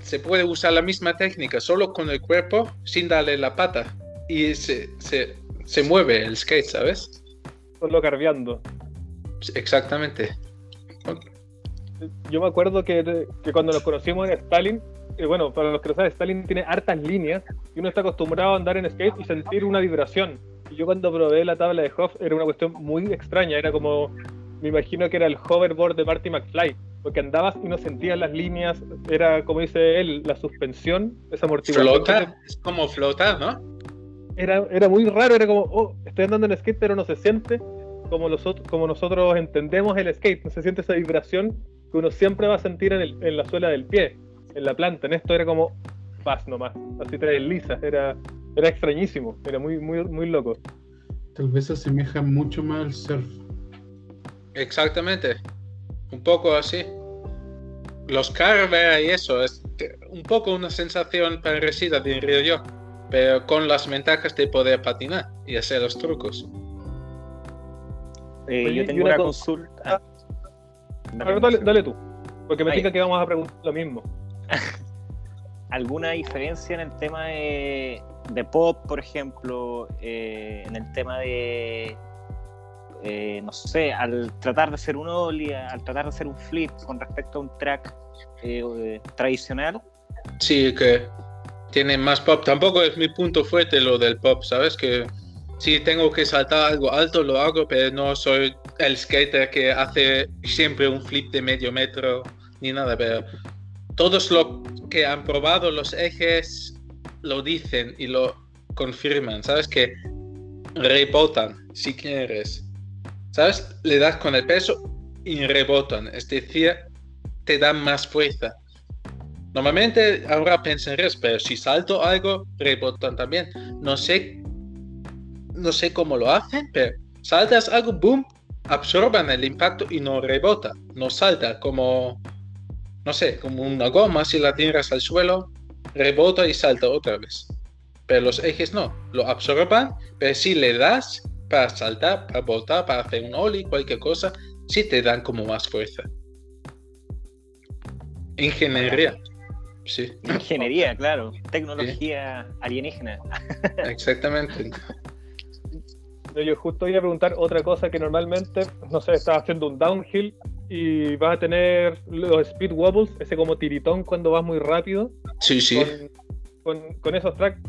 se puede usar la misma técnica, solo con el cuerpo, sin darle la pata. Y se, se, se mueve el skate, ¿sabes? solo carbeando. Exactamente. Yo me acuerdo que, que cuando nos conocimos en Stalin, eh, bueno, para los que no saben, Stalin tiene hartas líneas y uno está acostumbrado a andar en skate y sentir una vibración. Y yo cuando probé la tabla de Hoff era una cuestión muy extraña, era como, me imagino que era el hoverboard de Marty McFly, porque andabas y no sentías las líneas, era como dice él, la suspensión, esa amortiguación. Flota, es como flotar, ¿no? era, era muy raro, era como, oh, estoy andando en skate, pero no se siente como, los, como nosotros entendemos el skate, no se siente esa vibración que uno siempre va a sentir en, el- en la suela del pie, en la planta. En esto era como, vas nomás, así te deslizas, era, era extrañísimo, era muy, muy, muy loco. Tal vez se asemeja mucho más al surf. Exactamente. Un poco así. Los carver y eso, es un poco una sensación parecida, diría yo. Pero con las ventajas de poder patinar y hacer los trucos. Eh, yo tengo una una cosa- consulta. Ver, dale, dale tú, porque me diga que vamos a preguntar lo mismo. ¿Alguna diferencia en el tema de, de pop, por ejemplo? eh, en el tema de, eh, no sé, al tratar de hacer un ollie, al tratar de hacer un flip con respecto a un track eh, eh, tradicional? Sí, que tiene más pop. Tampoco es mi punto fuerte lo del pop, ¿sabes? Que si tengo que saltar algo alto, lo hago, pero no soy el skater que hace siempre un flip de medio metro ni nada. Pero todos los que han probado los ejes lo dicen y lo confirman, ¿sabes? Que rebotan si quieres. ¿Sabes? Le das con el peso y rebotan. Es decir, te dan más fuerza. Normalmente ahora pensarías, pero si salto algo, rebotan también. No sé, no sé cómo lo hacen, pero saltas algo, boom, absorban el impacto y no rebota, no salta como, no sé, como una goma, si la tiras al suelo, rebota y salta otra vez. Pero los ejes no, lo absorban, pero si le das para saltar, para botar, para hacer un ollie, cualquier cosa, sí te dan como más fuerza. Ingeniería. Sí, Ingeniería, claro. Tecnología alienígena. exactamente. Yo justo iba a preguntar otra cosa que normalmente, no sé, estás haciendo un downhill y vas a tener los speed wobbles, ese como tiritón cuando vas muy rápido. Sí, sí. Con, con- con esos tracks,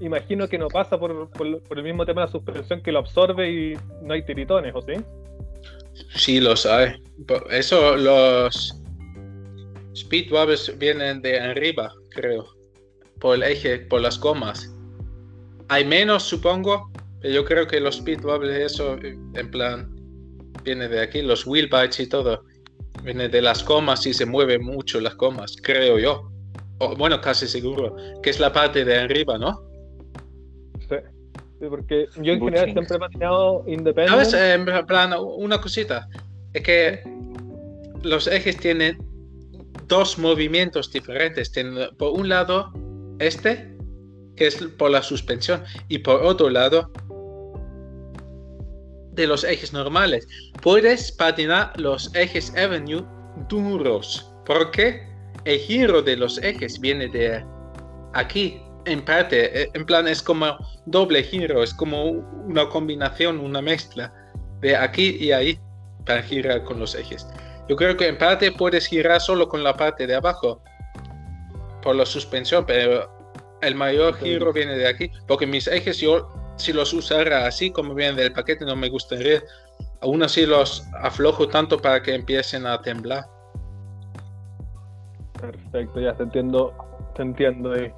imagino que no pasa por, por- por el mismo tema de la suspensión que lo absorbe y no hay tiritones, ¿o sí? Sí, hay. Por Eso, los speed wobbles vienen de arriba, creo. Por el eje, por las gomas. Hay menos, supongo, yo creo que los speed wobbles, eso, en plan, viene de aquí. Los wheel bites y todo. Viene de las gomas y se mueven mucho las gomas, creo yo. O, bueno, casi seguro. Que es la parte de arriba, ¿no? Sí. Sí, porque yo en general siempre he patinado independiente. ¿Sabes? Eh, En plan, una cosita. Es que los ejes tienen dos movimientos diferentes. Tiene, por un lado, este, que es por la suspensión, y por otro lado, de los ejes normales. Puedes patinar los ejes Avenue duros, porque el giro de los ejes viene de aquí, en parte, eh, en plan es como doble giro, es como una combinación, una mezcla de aquí y ahí para girar con los ejes. Yo creo que en parte puedes girar solo con la parte de abajo por la suspensión, pero el mayor giro viene de aquí, porque mis ejes yo si los usara así como vienen del paquete no me gustaría. Aún así los aflojo tanto para que empiecen a temblar. Perfecto, ya te entiendo, te entiendo ahí.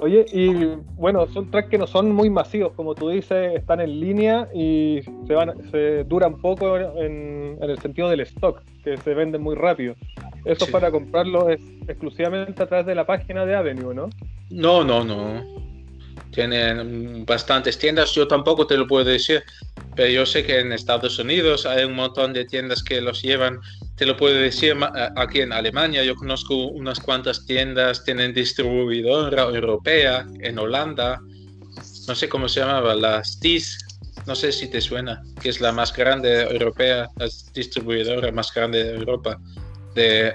Oye, y bueno, son tracks que no son muy masivos, como tú dices, están en línea y se van, se duran poco en, el sentido del stock, que se venden muy rápido. Eso Sí. para comprarlo es exclusivamente a través de la página de Avenue, ¿no? No, no, no. Tienen bastantes tiendas, yo tampoco te lo puedo decir, pero yo sé que en Estados Unidos hay un montón de tiendas que los llevan. Te lo puedo decir ma- aquí en Alemania, yo conozco unas cuantas tiendas, tienen distribuidora europea en Holanda, no sé cómo se llamaba, la Stis, no sé si te suena, que es la más grande europea, la distribuidora más grande de Europa, de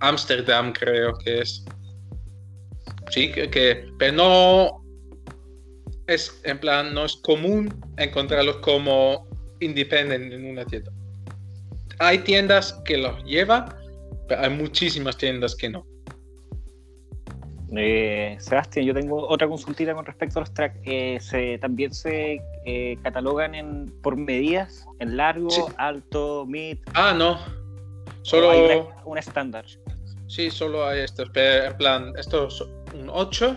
Ámsterdam creo que es. Sí, que, que- pero no es en plan, no es común encontrarlos como independent en una tienda. Hay tiendas que los llevan, pero hay muchísimas tiendas que no. Eh, Sebastián, yo tengo otra consultita con respecto a los tracks. Eh, se, también se eh, catalogan en, por medidas, en largo, Sí. alto, mid. Ah, no. Solo, hay un estándar. sí, solo hay estos, pero en plan, esto es un 8,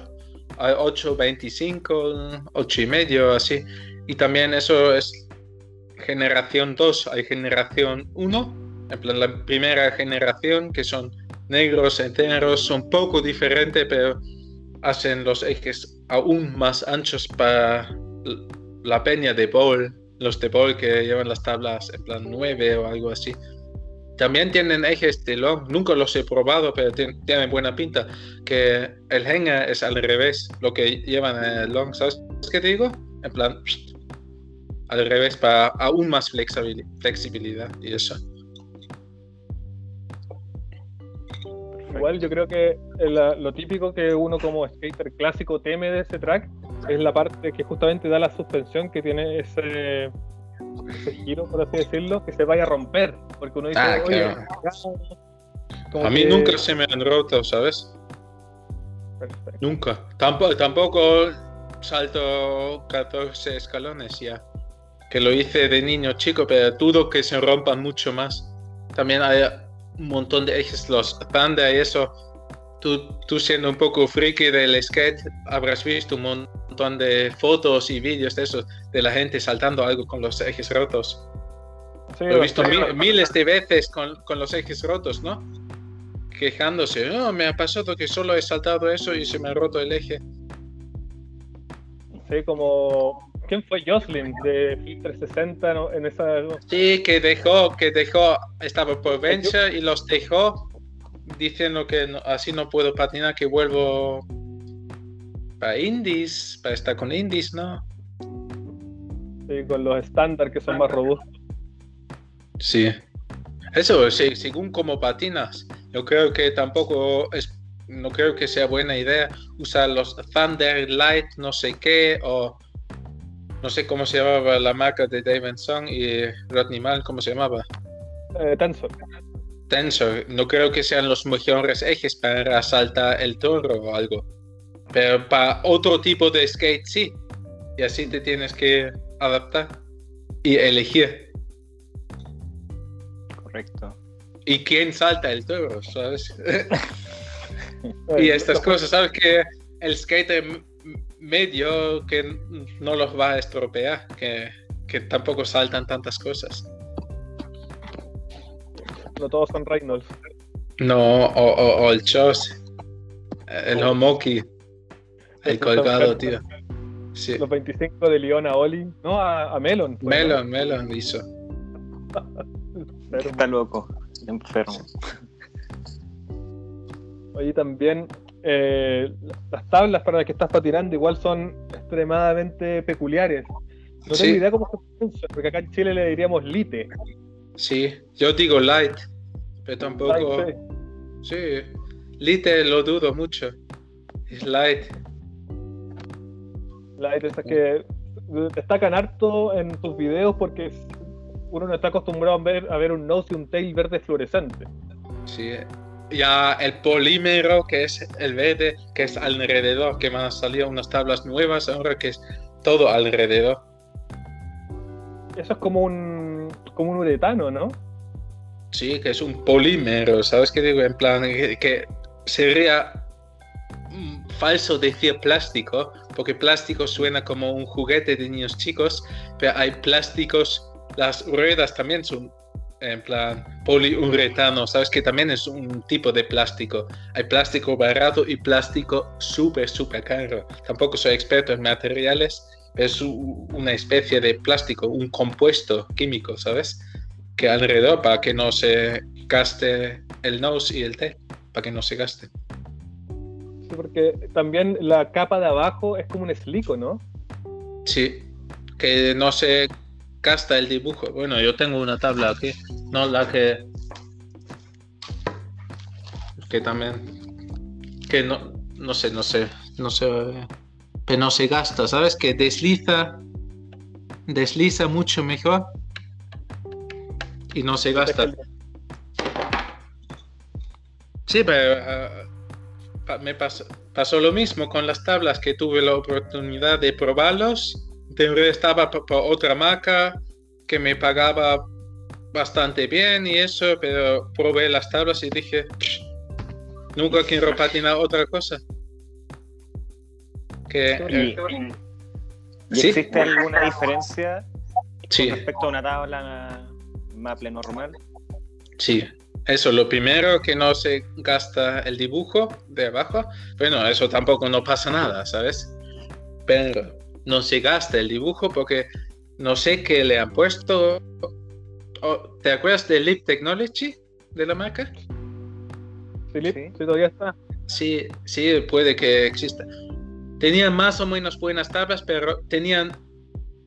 hay 8, 25, 8 y medio, así. Y también eso es generación 2, hay generación 1, en plan la primera generación que son negros enteros, son poco diferentes, pero hacen los ejes aún más anchos para la peña de bowl, los de bowl que llevan las tablas en plan 9 o algo así. También tienen ejes de long, nunca los he probado, pero tien- tienen buena pinta. Que el hanger es al revés, lo que llevan en el long, ¿sabes qué te digo? En plan, al revés, para aún más flexibili- flexibilidad y eso. Igual yo creo que la- lo típico que uno como skater clásico teme de ese track es la parte que justamente da la suspensión que tiene ese giro, por así decirlo, que se vaya a romper. Porque uno dice, Ah, oye, claro. como A mí que- nunca se me han roto, ¿sabes? Perfecto. Nunca. Tampoco, tampoco salto 14 escalones ya. Que lo hice de niño chico, pero dudo que se rompan mucho más. También hay un montón de ejes, los Thunder y eso. Tú, tú siendo un poco friki del skate, habrás visto un montón de fotos y vídeos de eso, de la gente saltando algo con los ejes rotos. Sí, Lo he visto miles de veces con, con los ejes rotos, ¿no? Quejándose, no, me ha pasado que solo he saltado eso y se me ha roto el eje. Sí, como. ¿Quién fue Jocelyn de Flip 360 ¿no? en esa. Sí, que dejó, que dejó, estaba por venture y los dejó diciendo que no- así no puedo patinar, que vuelvo para indies, para estar con indies, ¿no? sí, con los estándar que son más robustos? Sí. Eso, sí, según cómo patinas, yo creo que tampoco es, no creo que sea buena idea usar los Thunder Light, no sé qué, o no sé cómo se llamaba la marca de Davidson y Rodney Mal, ¿cómo se llamaba? Eh, Tensor. Tensor, no creo que sean los mejores ejes para saltar el toro o algo. Pero para otro tipo de skate sí. Y así te tienes que adaptar y elegir. Correcto. ¿Y quién salta el toro? ¿Sabes? y estas cosas, ¿sabes? Que el skater medio que no los va a estropear, que, que tampoco saltan tantas cosas. No todos son Reynolds. No, o, o- o el Chos, el Homoki, el colgado, tío. Sí. Los 25 de León a Oli. No, a, a Melon. Melon, Melon hizo. Está loco, enfermo. Oye, también eh, las tablas para las que estás patinando igual son extremadamente peculiares. No Sí. tengo idea cómo se pronuncia, porque acá en Chile le diríamos lite. Sí, yo digo light, pero tampoco. Light, sí. Sí, lite lo dudo mucho. Es light. Light, esas que destacan harto en tus videos porque uno no está acostumbrado a ver, a ver un nose y un tail verde fluorescente. Sí. Ya el polímero, que es el verde, que es alrededor, que van a salir unas tablas nuevas ahora que es todo alrededor. Eso es como un, como un uretano, ¿no? Sí, que es un polímero, ¿sabes qué digo? En plan, que, que sería falso decir plástico, porque plástico suena como un juguete de niños chicos, pero hay plásticos, las ruedas también son en plan poliuretano, ¿sabes? Que también es un tipo de plástico. Hay plástico barato y plástico súper, súper caro. Tampoco soy experto en materiales, pero es una especie de plástico, un compuesto químico, ¿sabes? que alrededor para que no se gaste el nose y el té, para que no se gaste. Porque también la capa de abajo es como un slico, ¿no? Sí, que no se gasta el dibujo. Bueno, yo tengo una tabla aquí, no la que que también que no no sé, no sé, no sé, pero no se gasta, ¿sabes? Que desliza desliza mucho mejor y no se gasta. Sí, pero ah, me pasó, pasó lo mismo con las tablas que tuve la oportunidad de probarlos. De- Estaba por, por otra marca que me pagaba bastante bien y eso, pero probé las tablas y dije, "Psh, nunca quiero patinar otra cosa. Que, ¿Y, eh, y ¿Sí? existe alguna diferencia sí, respecto a una tabla Maple normal? Sí, eso, lo primero que no se gasta el dibujo de abajo, bueno, eso tampoco no pasa nada, ¿sabes? Pero no se gasta el dibujo porque no sé qué le han puesto. Oh, ¿Te acuerdas de Lip Technology de la marca? Sí. sí, todavía está. Sí, sí, puede que exista. Tenían más o menos buenas tablas, pero tenían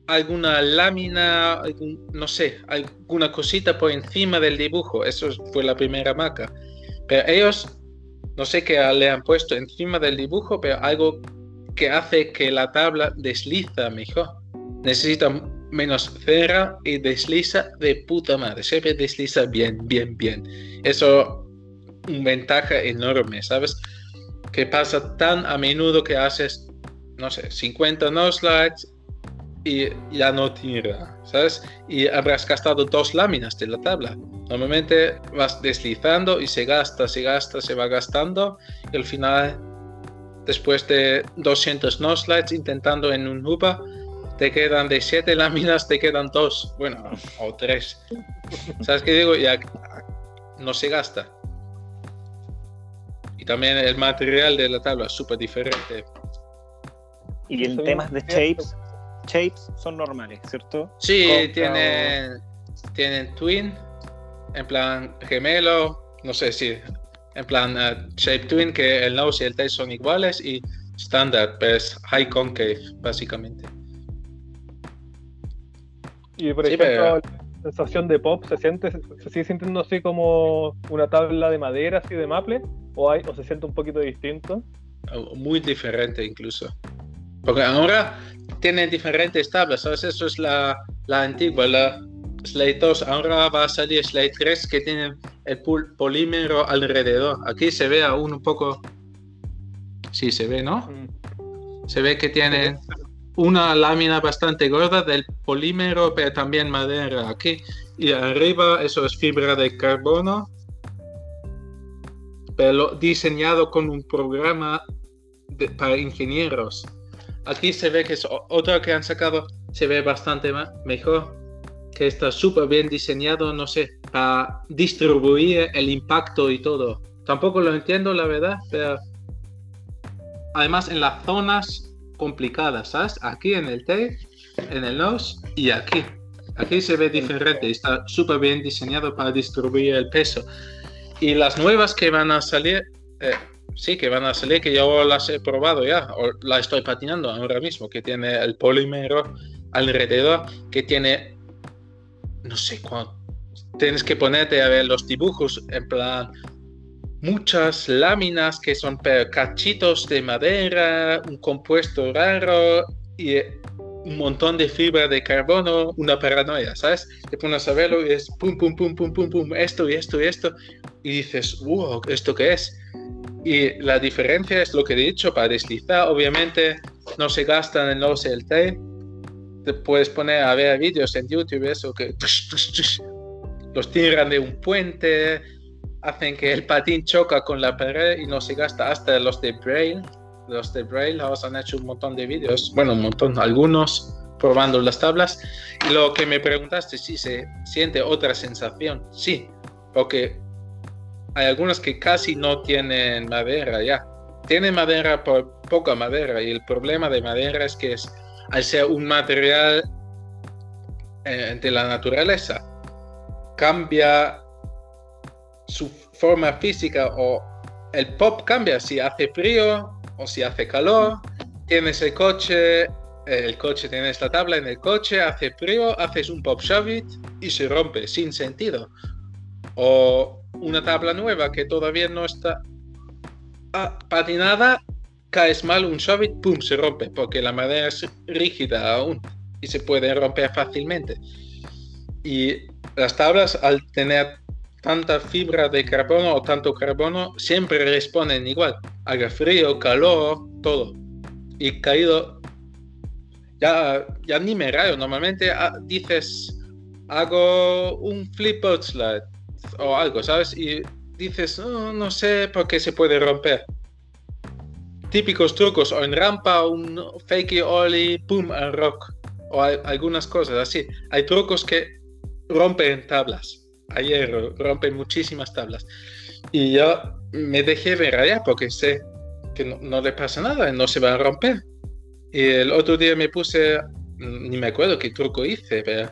alguna lámina, no sé, alguna cosita por encima del dibujo. Eso fue la primera marca. Pero ellos, no sé qué le han puesto encima del dibujo, pero algo que hace que la tabla desliza mejor. Necesita menos cera y desliza de puta madre. Siempre desliza bien, bien, bien. Eso, una ventaja enorme, ¿sabes? Que pasa tan a menudo que haces, no sé, 50 no slides y ya no tira, ¿sabes? Y habrás gastado dos láminas de la tabla. Normalmente vas deslizando y se gasta, se gasta, se va gastando y al final, después de 200 no slides intentando en un hupa, te quedan de 7 láminas, te quedan dos, bueno, o tres. ¿Sabes qué digo? Ya no se gasta. Y también el material de la tabla es súper diferente. Y en temas de shapes, shapes son normales, ¿cierto? Sí, Contra tienen, tienen twin, en plan gemelo, no sé si, en plan eh, shape twin, que el nose y el tail son iguales, y standard, pero es high concave, básicamente. Y por Sí, ejemplo, la sensación de pop, ¿se siente, se sigue sintiendo así como una tabla de madera, así de maple? ¿O, hay, o se siente un poquito distinto? o Muy diferente incluso. Porque ahora tienen diferentes tablas, ¿sabes? Eso es la, la antigua, la Slate 2. Ahora va a salir Slate 3 que tiene el pol- polímero alrededor. Aquí se ve aún un poco... Sí, se ve, ¿no? Mm. Se ve que tienen una lámina bastante gorda del polímero, pero también madera aquí. Y arriba eso es fibra de carbono, pero diseñado con un programa de- para ingenieros. Aquí se ve que es o- otro que han sacado, se ve bastante ma- mejor, que está súper bien diseñado, no sé, para distribuir el impacto y todo. Tampoco lo entiendo, la verdad, pero además en las zonas complicadas, ¿sabes? Aquí en el T, en el nose y aquí. Aquí se ve diferente, está súper bien diseñado para distribuir el peso. Y las nuevas que van a salir, eh, sí, que van a salir, que yo las he probado ya, o la estoy patinando ahora mismo, que tiene el polímero alrededor, que tiene, no sé cuánto, tienes que ponerte a ver los dibujos, en plan, muchas láminas que son cachitos de madera, un compuesto raro y un montón de fibra de carbono, una paranoia, ¿sabes? Te pones a verlo y es pum, pum, pum, pum, pum, pum, esto y esto y esto, y dices, wow, ¿esto qué es? Y la diferencia es lo que he dicho, para deslizar, obviamente no se gastan en los LT, te puedes poner a ver vídeos en YouTube, eso que los tiran de un puente, hacen que el patín choca con la pared y no se gasta hasta los de Braille. Los de Braille los han hecho un montón de vídeos, bueno, un montón, algunos probando las tablas. Y lo que me preguntaste, si se siente otra sensación, sí, porque hay algunos que casi no tienen madera ya. Tienen madera por poca madera y el problema de madera es que es, al ser un material eh, de la naturaleza, cambia su forma física o el pop cambia si hace frío o si hace calor. Tienes el coche, el coche tiene esta tabla en el coche, hace frío, haces un pop shove y se rompe sin sentido. O una tabla nueva que todavía no está patinada, caes mal un shove pum, se rompe porque la madera es rígida aún y se puede romper fácilmente. Y las tablas al tener tanta fibra de carbono o tanto carbono siempre responden igual. Haga frío, calor, todo. Y caído, ya, ya ni me rayo. Normalmente ah, dices, hago un flip out slide o algo, ¿sabes? Y dices, oh, no sé por qué se puede romper. Típicos trucos, o en rampa, un fakey ollie, boom, en rock. O algunas cosas así. Hay trucos que rompen tablas ayer rompe muchísimas tablas. Y yo me dejé ver allá porque sé que no, le pasa nada, no se va a romper. Y el otro día me puse, ni me acuerdo qué truco hice, pero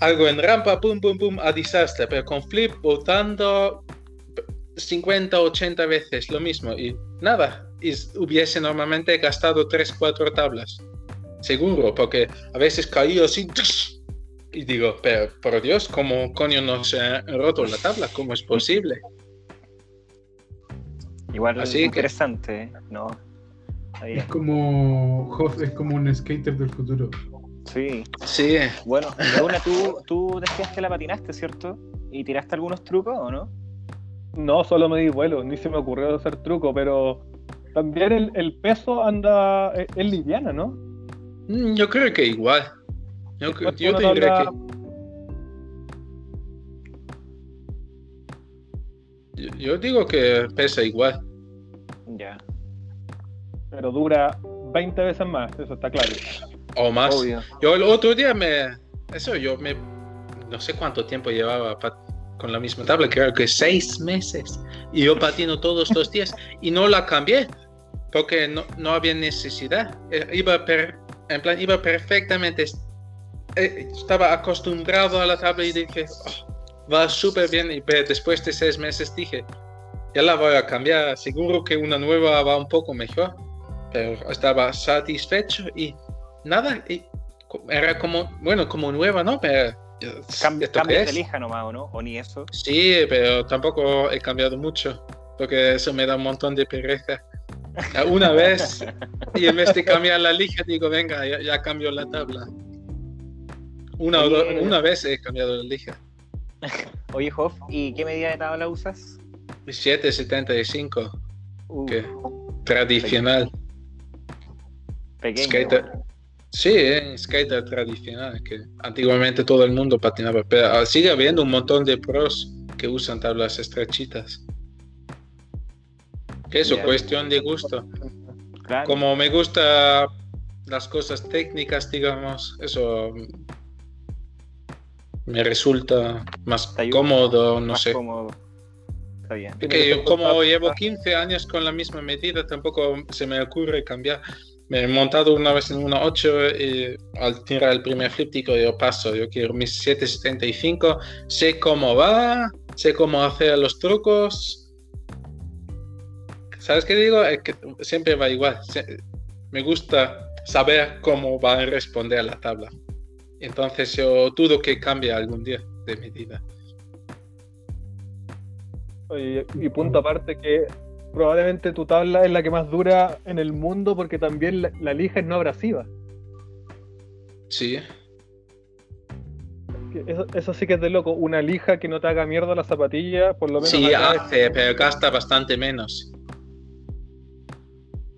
algo en rampa, pum, pum, pum, a desastre, pero con flip botando 50, 80 veces lo mismo y nada, y hubiese normalmente gastado 3, 4 tablas. Seguro, porque a veces caí así, y digo, pero por Dios, ¿cómo coño no se ha roto la tabla? ¿Cómo es posible? Igual Así interesante, ¿no? Es como es como un skater del futuro. Sí. Sí. Bueno, tú, tú decías que la patinaste, ¿cierto? ¿Y tiraste algunos trucos o no? No, solo me di vuelo, ni se me ocurrió hacer truco, pero también el, el peso anda, es, es liviana, ¿no? Mm, yo creo que igual. Yo, yo te diré que. Yo, digo que pesa igual. Ya. Pero dura 20 veces más, eso está claro. O más. Yo el otro día me. Eso yo me. No sé cuánto tiempo llevaba con la misma tabla, creo que seis meses. Y yo patino todos los días y no la cambié porque no, no había necesidad. Eh, iba, en plan, iba perfectamente eh, estaba acostumbrado a la tabla y dije, oh, va súper bien. Y después de seis meses dije, ya la voy a cambiar. Seguro que una nueva va un poco mejor. Pero estaba satisfecho y nada. Era como, bueno, como nueva, ¿no? Pero. Cambia de lija nomás, ¿o no? ¿O ni eso? Sí, pero tampoco he cambiado mucho. Porque eso me da un montón de pereza. Una vez, y en vez de cambiar la lija, digo, venga, ya, ya cambio la tabla. Una, una vez he cambiado la lija. Oye, Hoff, ¿y qué medida de tabla usas? 775. Uh, tradicional. Pequeño. Skater. Sí, eh, skater tradicional, que antiguamente todo el mundo patinaba, pero sigue habiendo un montón de pros que usan tablas estrechitas. Que eso, cuestión de gusto. Como me gusta las cosas técnicas, digamos, eso me resulta más cómodo, no sé. Está bien. como llevo 15 años con la misma medida, tampoco se me ocurre cambiar. Me he montado una vez en una 8 y al tirar el primer flip yo paso, yo quiero mis 775, sé cómo va, sé cómo hacer los trucos. ¿Sabes qué digo? Es que siempre va igual. Me gusta saber cómo va a responder a la tabla. Entonces yo dudo que cambie algún día de medida. Y, y punto aparte que probablemente tu tabla es la que más dura en el mundo porque también la, la lija es no abrasiva. Sí, Eso, eso sí que es de loco. Una lija que no te haga mierda la zapatilla, por lo menos. sí es- hace, pero gasta bastante menos.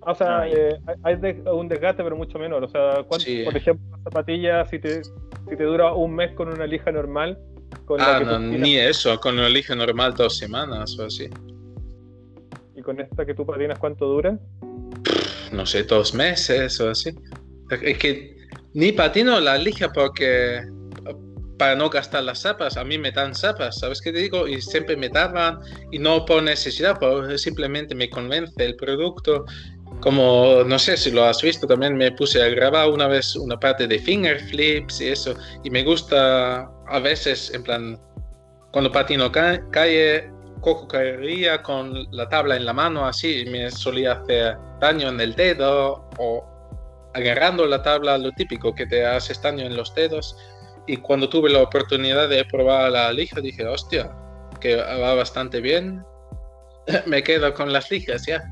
O sea, eh, hay- de- un desgaste, pero mucho menor. O sea, ¿cuánto- Sí. por ejemplo, la zapatilla, si te, si te dura un mes con una lija normal, con la Ah, que no, tú tiras ni eso, con una lija normal dos semanas o así. Con esta que tú patinas, ¿cuánto dura? No sé, dos meses o así. Es que ni patino la lija porque para no gastar las zapas, a mí me dan zapas, ¿sabes qué te digo? Y siempre me daban y no por necesidad, por simplemente me convence el producto. Como, no sé si lo has visto, también me puse a grabar una vez una parte de finger flips y eso. Y me gusta a veces, en plan, cuando patino ca- calle, cojo carrerilla con la tabla en la mano así me solía hacer daño en el dedo o agarrando la tabla, lo típico que te haces daño en los dedos. Y cuando tuve la oportunidad de probar la lija, dije, hostia, que va bastante bien. me quedo con las lijas ya.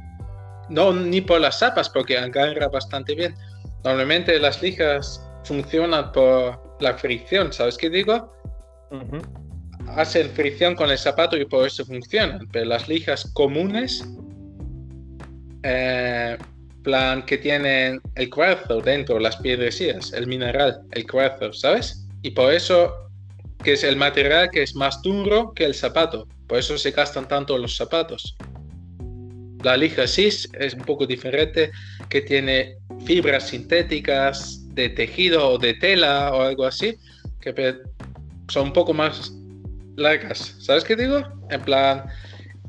No, ni por las zapas, porque agarra bastante bien. Normalmente las lijas funcionan por la fricción, ¿sabes qué digo? Hacen fricción con el zapato y por eso funcionan. Pero las lijas comunes, eh, plan que tienen el cuarzo dentro, las piedrecillas, el mineral, el cuarzo, ¿sabes? Y por eso que es el material que es más duro que el zapato. Por eso se gastan tanto los zapatos. La lija cis es un poco diferente, que tiene fibras sintéticas de tejido o de tela o algo así, que son un poco más largas. ¿Sabes qué digo? En plan,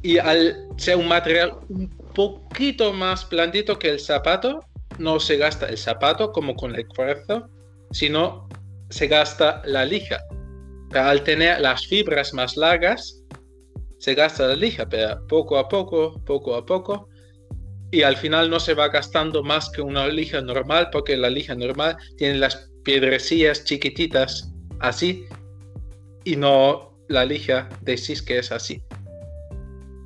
y al ser un material un poquito más blandito que el zapato, no se gasta el zapato como con el cuarzo, sino se gasta la lija. Pero al tener las fibras más largas, se gasta la lija, pero poco a poco, poco a poco. Y al final no se va gastando más que una lija normal, porque la lija normal tiene las piedrecillas chiquititas así, y no la lija de cis que es así.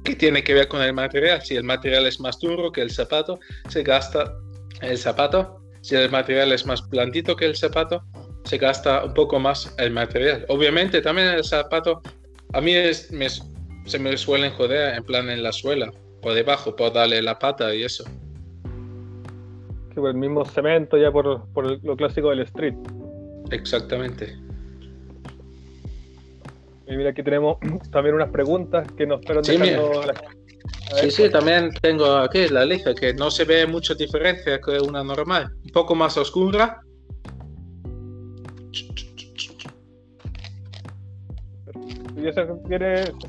¿Qué tiene que ver con el material? Si el material es más duro que el zapato, se gasta el zapato. Si el material es más blandito que el zapato, se gasta un poco más el material. Obviamente también el zapato, a mí es- me- se me suelen joder en plan en la suela, por debajo, por darle la pata y eso. Que por el mismo cemento, ya por, por lo clásico del street. Exactamente. Y mira, aquí tenemos también unas preguntas que nos fueron Sí, dejando a la- Sí, sí, también tengo aquí la lija que no se ve mucha diferencia que una normal. Un poco más oscura. Y eso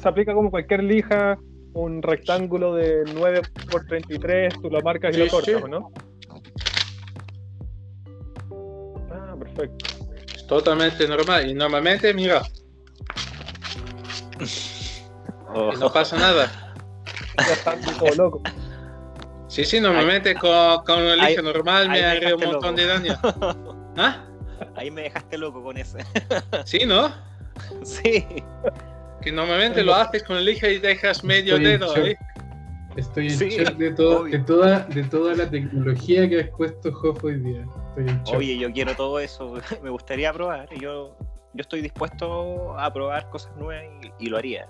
se aplica como cualquier lija, un rectángulo de 9 por 33, tú lo marcas y Sí, lo cortas, sí. ¿o ¿no? Ah, perfecto. Es totalmente normal. Y normalmente, mira, Oh, no pasa nada. Ya están todo loco. Sí, sí, normalmente con, con una lija Ahí- normal me haría un montón loco. de daño. ¿Ah? ahí me dejaste loco con ese. Sí, ¿no? sí. Que normalmente lo haces con la lija y dejas medio Estoy dedo. Estoy en Sí, shock de, todo, de, toda, de toda la tecnología que ha expuesto Hoff hoy día. Estoy en shock. Oye, yo quiero todo eso. Me gustaría probar. Yo, yo estoy dispuesto a probar cosas nuevas y, y lo haría.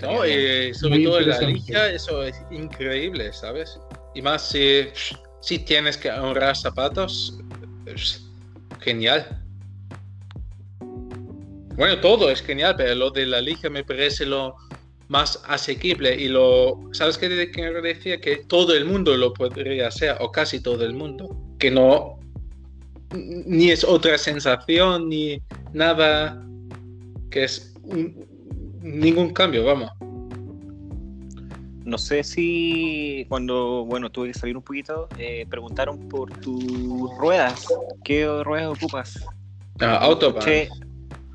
¿no? Y sobre Muy todo en la lija, eso es increíble, ¿sabes? Y más si, si tienes que ahorrar zapatos, es genial. Bueno, todo es genial, pero lo de la lija me parece lo más asequible y lo... ¿Sabes qué quiero decir? Que todo el mundo lo podría hacer, o casi todo el mundo. Que no... Ni es otra sensación, ni nada que es un- ningún cambio, vamos. No sé si cuando, bueno, tuve que salir un poquito, eh, preguntaron por tus ruedas. ¿Qué ruedas ocupas? Ah, Autobahn.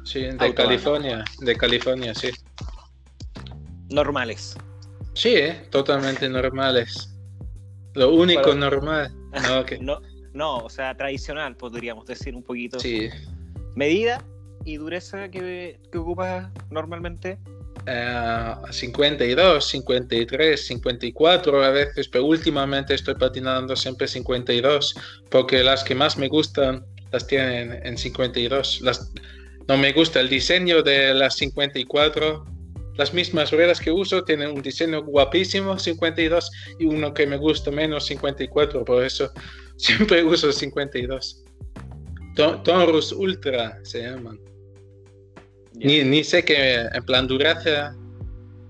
Sí, de Autobahn. California. De California, sí. normales. Sí, eh, totalmente normales. Lo único normal. No, que- No, no, o sea, tradicional, podríamos decir un poquito. sí. Medida y dureza que, que ocupas normalmente. Eh, 52, 53, 54 a veces, pero últimamente estoy patinando siempre 52, porque las que más me gustan las tienen en 52. Las, no me gusta el diseño de las 54. Las mismas ruedas que uso tienen un diseño guapísimo 52 y uno que me gusta menos 54, por eso siempre uso 52. Ton- Taurus Ultra se llaman. Ni, ni sé que en plan dureza,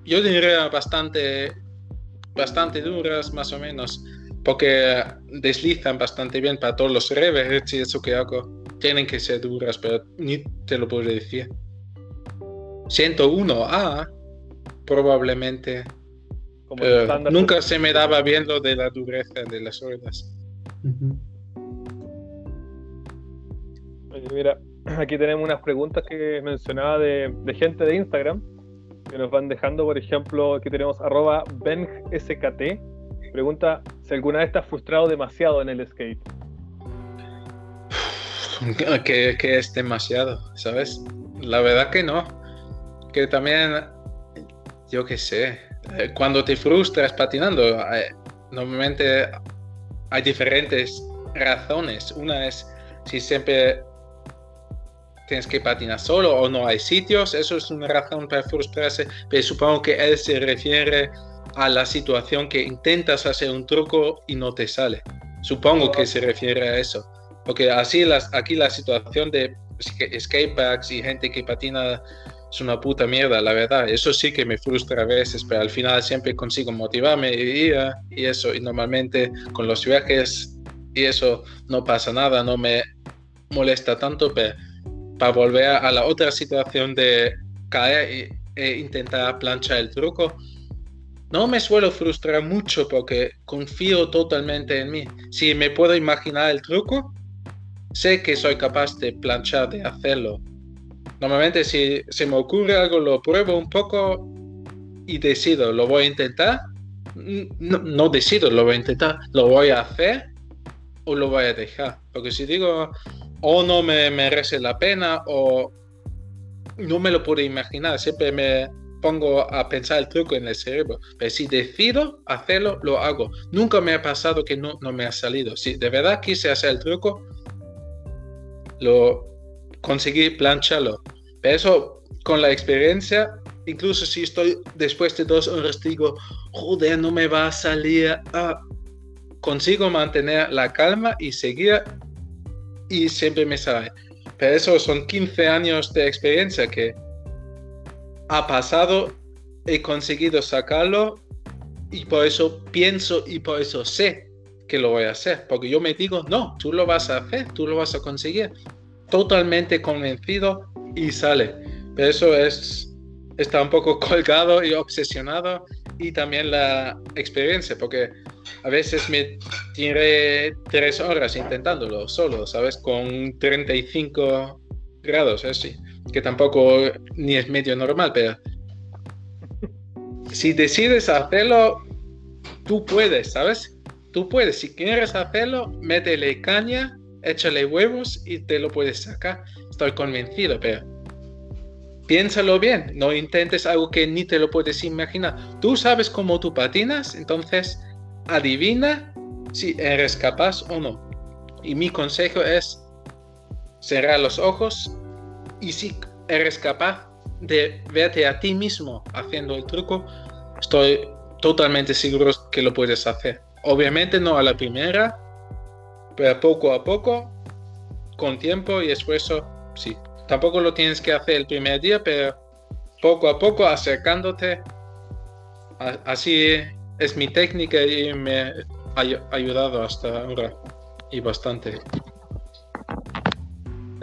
yo diría bastante, bastante duras más o menos, porque deslizan bastante bien para todos los revers y eso que hago. Tienen que ser duras, pero ni te lo puedo decir. 101A, probablemente. Como pero el estándar. nunca se me daba bien lo de la dureza de las ruedas. Ujú. Oye, mira, aquí tenemos unas preguntas que mencionaba de, de gente de Instagram que nos van dejando, por ejemplo, aquí tenemos arroba BengSKT. Pregunta si alguna vez estás frustrado demasiado en el skate. que, que es demasiado, ¿sabes? La verdad que no. Que también, yo qué sé, eh, cuando te frustras patinando, eh, normalmente hay diferentes razones. Una es si siempre tienes que patinar solo o no hay sitios, eso es una razón para frustrarse, pero supongo que él se refiere a la situación que intentas hacer un truco y no te sale. Supongo que se refiere a eso. Porque así aquí la situación de sk- skateparks y gente que patina es una puta mierda, la verdad. Eso sí que me frustra a veces, pero al final siempre consigo motivarme y, y eso. Y normalmente con los viajes y eso no pasa nada, no me molesta tanto, pero para volver a la otra situación de caer e intentar planchar el truco, no me suelo frustrar mucho porque confío totalmente en mí. Si me puedo imaginar el truco, sé que soy capaz de planchar, de hacerlo. Normalmente si se me ocurre algo, lo pruebo un poco y decido, lo voy a intentar. No, no decido, lo voy a intentar, lo voy a hacer o lo voy a dejar. Porque si digo, o no me merece la pena o no me lo puedo imaginar, siempre me pongo a pensar el truco en el cerebro. Pero si decido hacerlo, lo hago. Nunca me ha pasado que no, no me ha salido. Si de verdad quise hacer el truco, lo conseguí plancharlo. Pero eso, con la experiencia, incluso si estoy después de dos horas, digo, joder, no me va a salir. ah, consigo mantener la calma y seguir y siempre me sale. Pero eso son 15 años de experiencia que ha pasado, he conseguido sacarlo y por eso pienso y por eso sé que lo voy a hacer. Porque yo me digo, no, tú lo vas a hacer, tú lo vas a conseguir. Totalmente convencido y sale. Pero eso es, está un poco colgado y obsesionado y también la experiencia, porque a veces me tiré tres horas intentándolo solo, ¿sabes? Con 35 grados, así. Que tampoco ni es medio normal, pero si decides hacerlo, tú puedes, ¿sabes? Tú puedes. Si quieres hacerlo, métele caña, échale huevos y te lo puedes sacar. Estoy convencido, pero piénsalo bien. No intentes algo que ni te lo puedes imaginar. Tú sabes cómo tú patinas, entonces adivina si eres capaz o no. Y mi consejo es cerrar los ojos y si eres capaz de verte a ti mismo haciendo el truco, estoy totalmente seguro que lo puedes hacer. Obviamente no a la primera, pero poco a poco, con tiempo y esfuerzo, sí. Tampoco lo tienes que hacer el primer día, pero poco a poco acercándote. Así es mi técnica y me ha ay- ayudado hasta ahora y bastante.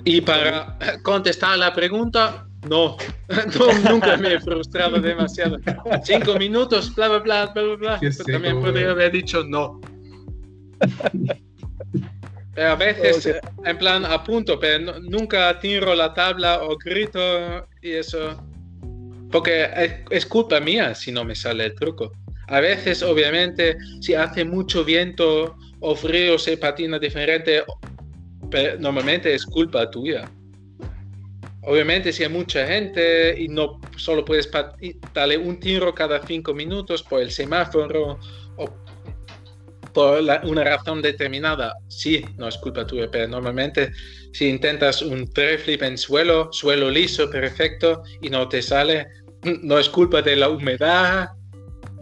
Y para contestar a la pregunta, no, No, nunca me he frustrado demasiado. Cinco minutos, bla, bla, bla, bla, bla, Pero También podría haber dicho no. Pero a veces, Ok. eh, en plan, apunto, pero no- nunca tiro la tabla o grito y eso. Porque es, es culpa mía si no me sale el truco. A veces, obviamente, si hace mucho viento o frío se patina diferente, pero normalmente es culpa tuya. Obviamente, si hay mucha gente y no solo puedes darle un tiro cada cinco minutos por el semáforo o por una razón determinada, sí, no es culpa tuya, pero normalmente si intentas un flip en suelo, suelo liso, perfecto, y no te sale, no es culpa de la humedad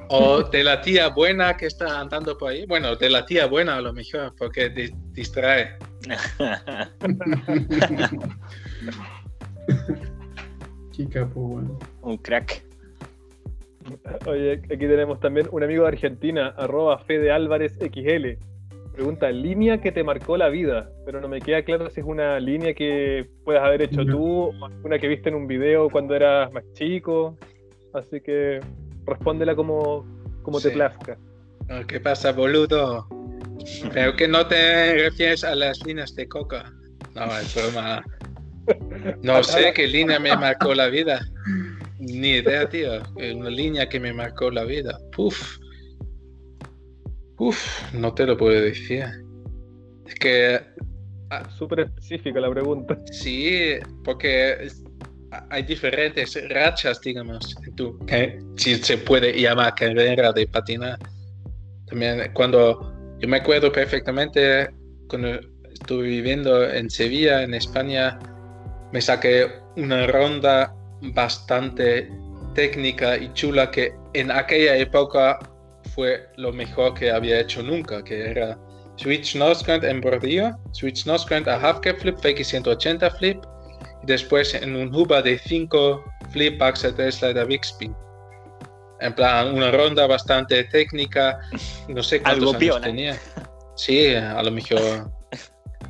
o de la tía buena que está andando por ahí. Bueno, de la tía buena a lo mejor, porque distrae. Chica, pues bueno. Un crack. Oye, aquí tenemos también un amigo de Argentina, arroba Fede Álvarez XL. Pregunta, línea que te marcó la vida, pero no me queda claro si es una línea que puedas haber hecho tú una que viste en un video cuando eras más chico. Así que respóndela como, como te plazca. ¿Qué pasa, boludo? Creo que no te refieres a las líneas de coca. No, es broma. No sé qué línea me marcó la vida. Ni idea, tío. Una línea que me marcó la vida. Uf. Uf, no te lo puedo decir. Es que. Ah, Súper específica la pregunta. Sí, porque hay diferentes rachas, digamos, tú, que si se puede llamar carrera de patinar. También cuando yo me acuerdo perfectamente cuando estuve viviendo en Sevilla, en España, me saqué una ronda bastante técnica y chula que en aquella época fue lo mejor que había hecho nunca, que era switch nosegrind en bordillo, switch nosegrind a half cap flip, fake 180 flip, y después en un huba de 5 flip backs a Tesla big spin. En plan, una ronda bastante técnica, no sé cuántos años tenía. Sí, a lo mejor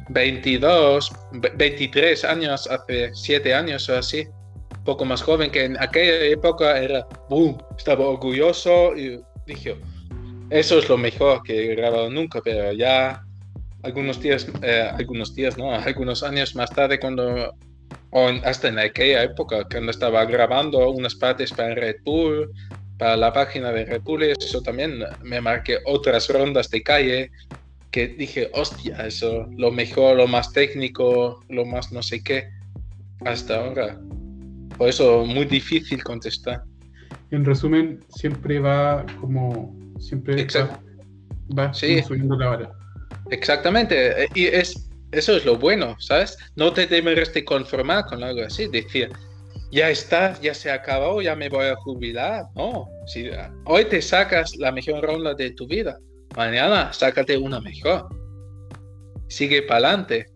22, 23 años, hace 7 años o así poco más joven, que en aquella época era, boom, estaba orgulloso y dije, eso es lo mejor que he grabado nunca, pero ya algunos días, eh, algunos días, no, algunos años más tarde cuando, o hasta en aquella época, cuando estaba grabando unas partes para Red Bull, para la página de Red Bull, eso también me marqué otras rondas de calle que dije, hostia, eso, lo mejor, lo más técnico, lo más no sé qué, hasta ahora. Por eso muy difícil contestar. En resumen, siempre va como siempre va, subiendo la hora. Exactamente. Y es eso es lo bueno, ¿sabes? No te debes de conformar con algo así, decir, ya está, ya se acabó, ya me voy a jubilar. No, si hoy te sacas la mejor ronda de tu vida, mañana sácate una mejor. Sigue para adelante.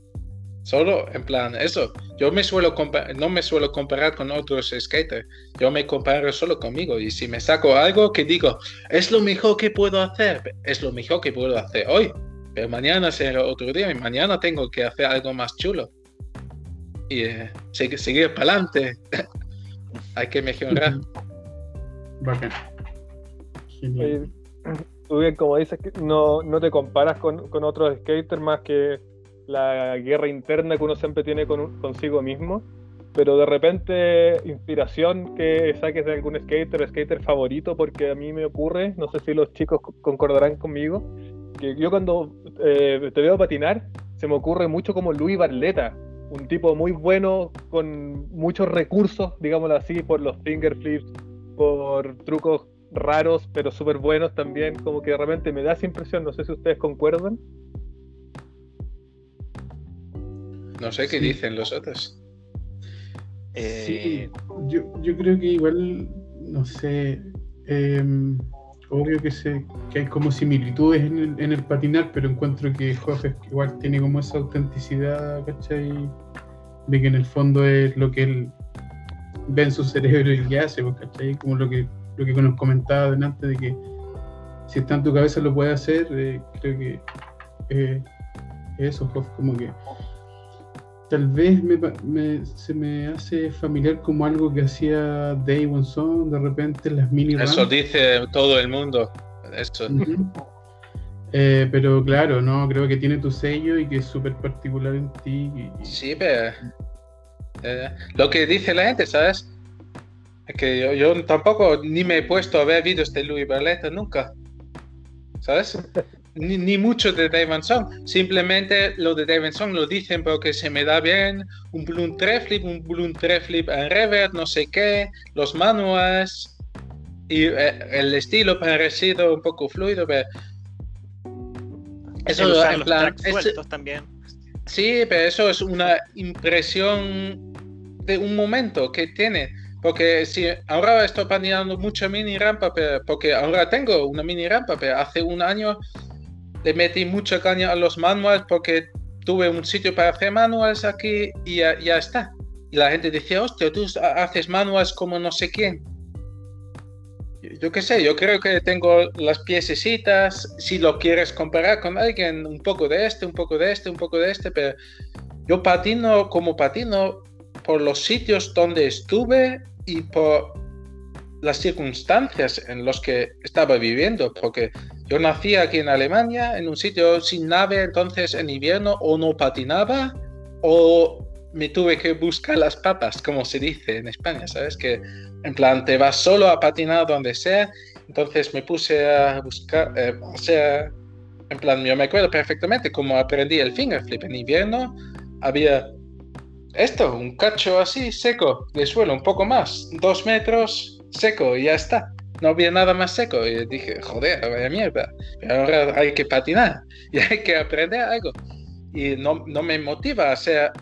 Solo en plan, eso. Yo me suelo no me suelo comparar con otros skaters. Yo me comparo solo conmigo. Y si me saco algo que digo, es lo mejor que puedo hacer, es lo mejor que puedo hacer hoy. Pero mañana será otro día y mañana tengo que hacer algo más chulo. Y eh, seguir, para adelante. Hay que mejorar. Bacán. Genial. Tú bien, como dices, no, no te comparas con, con otros skaters más que la guerra interna que uno siempre tiene con, consigo mismo, pero de repente inspiración que saques de algún skater, skater favorito, porque a mí me ocurre, no sé si los chicos concordarán conmigo, que yo cuando eh, te veo patinar, se me ocurre mucho como Luis Barleta, un tipo muy bueno, con muchos recursos, digámoslo así, por los finger flips, por trucos raros, pero súper buenos también, como que de repente me da esa impresión, no sé si ustedes concuerdan. No sé qué dicen los otros. Sí, yo, yo creo que igual, no sé, em, obvio que, sé que hay como similitudes en el, en el patinar, pero encuentro que Jorge igual tiene como esa autenticidad, ¿cachai? De que en el fondo es lo que él ve en su cerebro y que hace, pues, ¿cachai? Como lo que, lo que nos comentaba delante de que si está en tu cabeza lo puede hacer, eh, creo que eh, eso, como que tal vez me, se me hace familiar como algo que hacía Day Song de repente las mini Eso dice todo el mundo. Eso. Eh, pero claro, no, creo que tiene tu sello y que es súper particular en ti. Sí, pero eh, lo que dice la gente, ¿sabes? Es que yo, yo tampoco ni me he puesto a ver vídeos de Louis Barletta nunca. ¿Sabes? Ni, ni mucho de Davidson. Simplemente lo de Davidson lo dicen porque se me da bien. Un balloon flip, un balloon flip en reverse, no sé qué. Los manuals. Y eh, el estilo parecido un poco fluido. Pero Eso usar en los plan. tracks es- sueltos también. Sí, pero eso es una impresión de un momento que tiene. Porque si ahora estoy patinando mucha mini rampa, pero- porque ahora tengo una mini rampa, pero hace un año le metí mucha caña a los manuals porque tuve un sitio para hacer manuals aquí y ya, ya está. Y la gente decía, hostia, tú ha- haces manuals como no sé quién. Yo qué sé, yo creo que tengo las piececitas, si lo quieres comparar con alguien, un poco de este, un poco de este, un poco de este, pero yo patino como patino por los sitios donde estuve y por las circunstancias en las que estaba viviendo, porque yo nací aquí en Alemania, en un sitio sin nave, entonces en invierno o no patinaba o me tuve que buscar las papas, como se dice en España, ¿sabes? Que en plan te vas solo a patinar donde sea, entonces me puse a buscar, eh, o sea, en plan, yo me acuerdo perfectamente cómo aprendí el finger flip en invierno, había esto, un cacho así seco de suelo, un poco más, dos metros seco y ya está. No había nada más seco y dije, joder, vaya mierda. Ahora hay que patinar y hay que aprender algo. Y no, no me motiva a hacer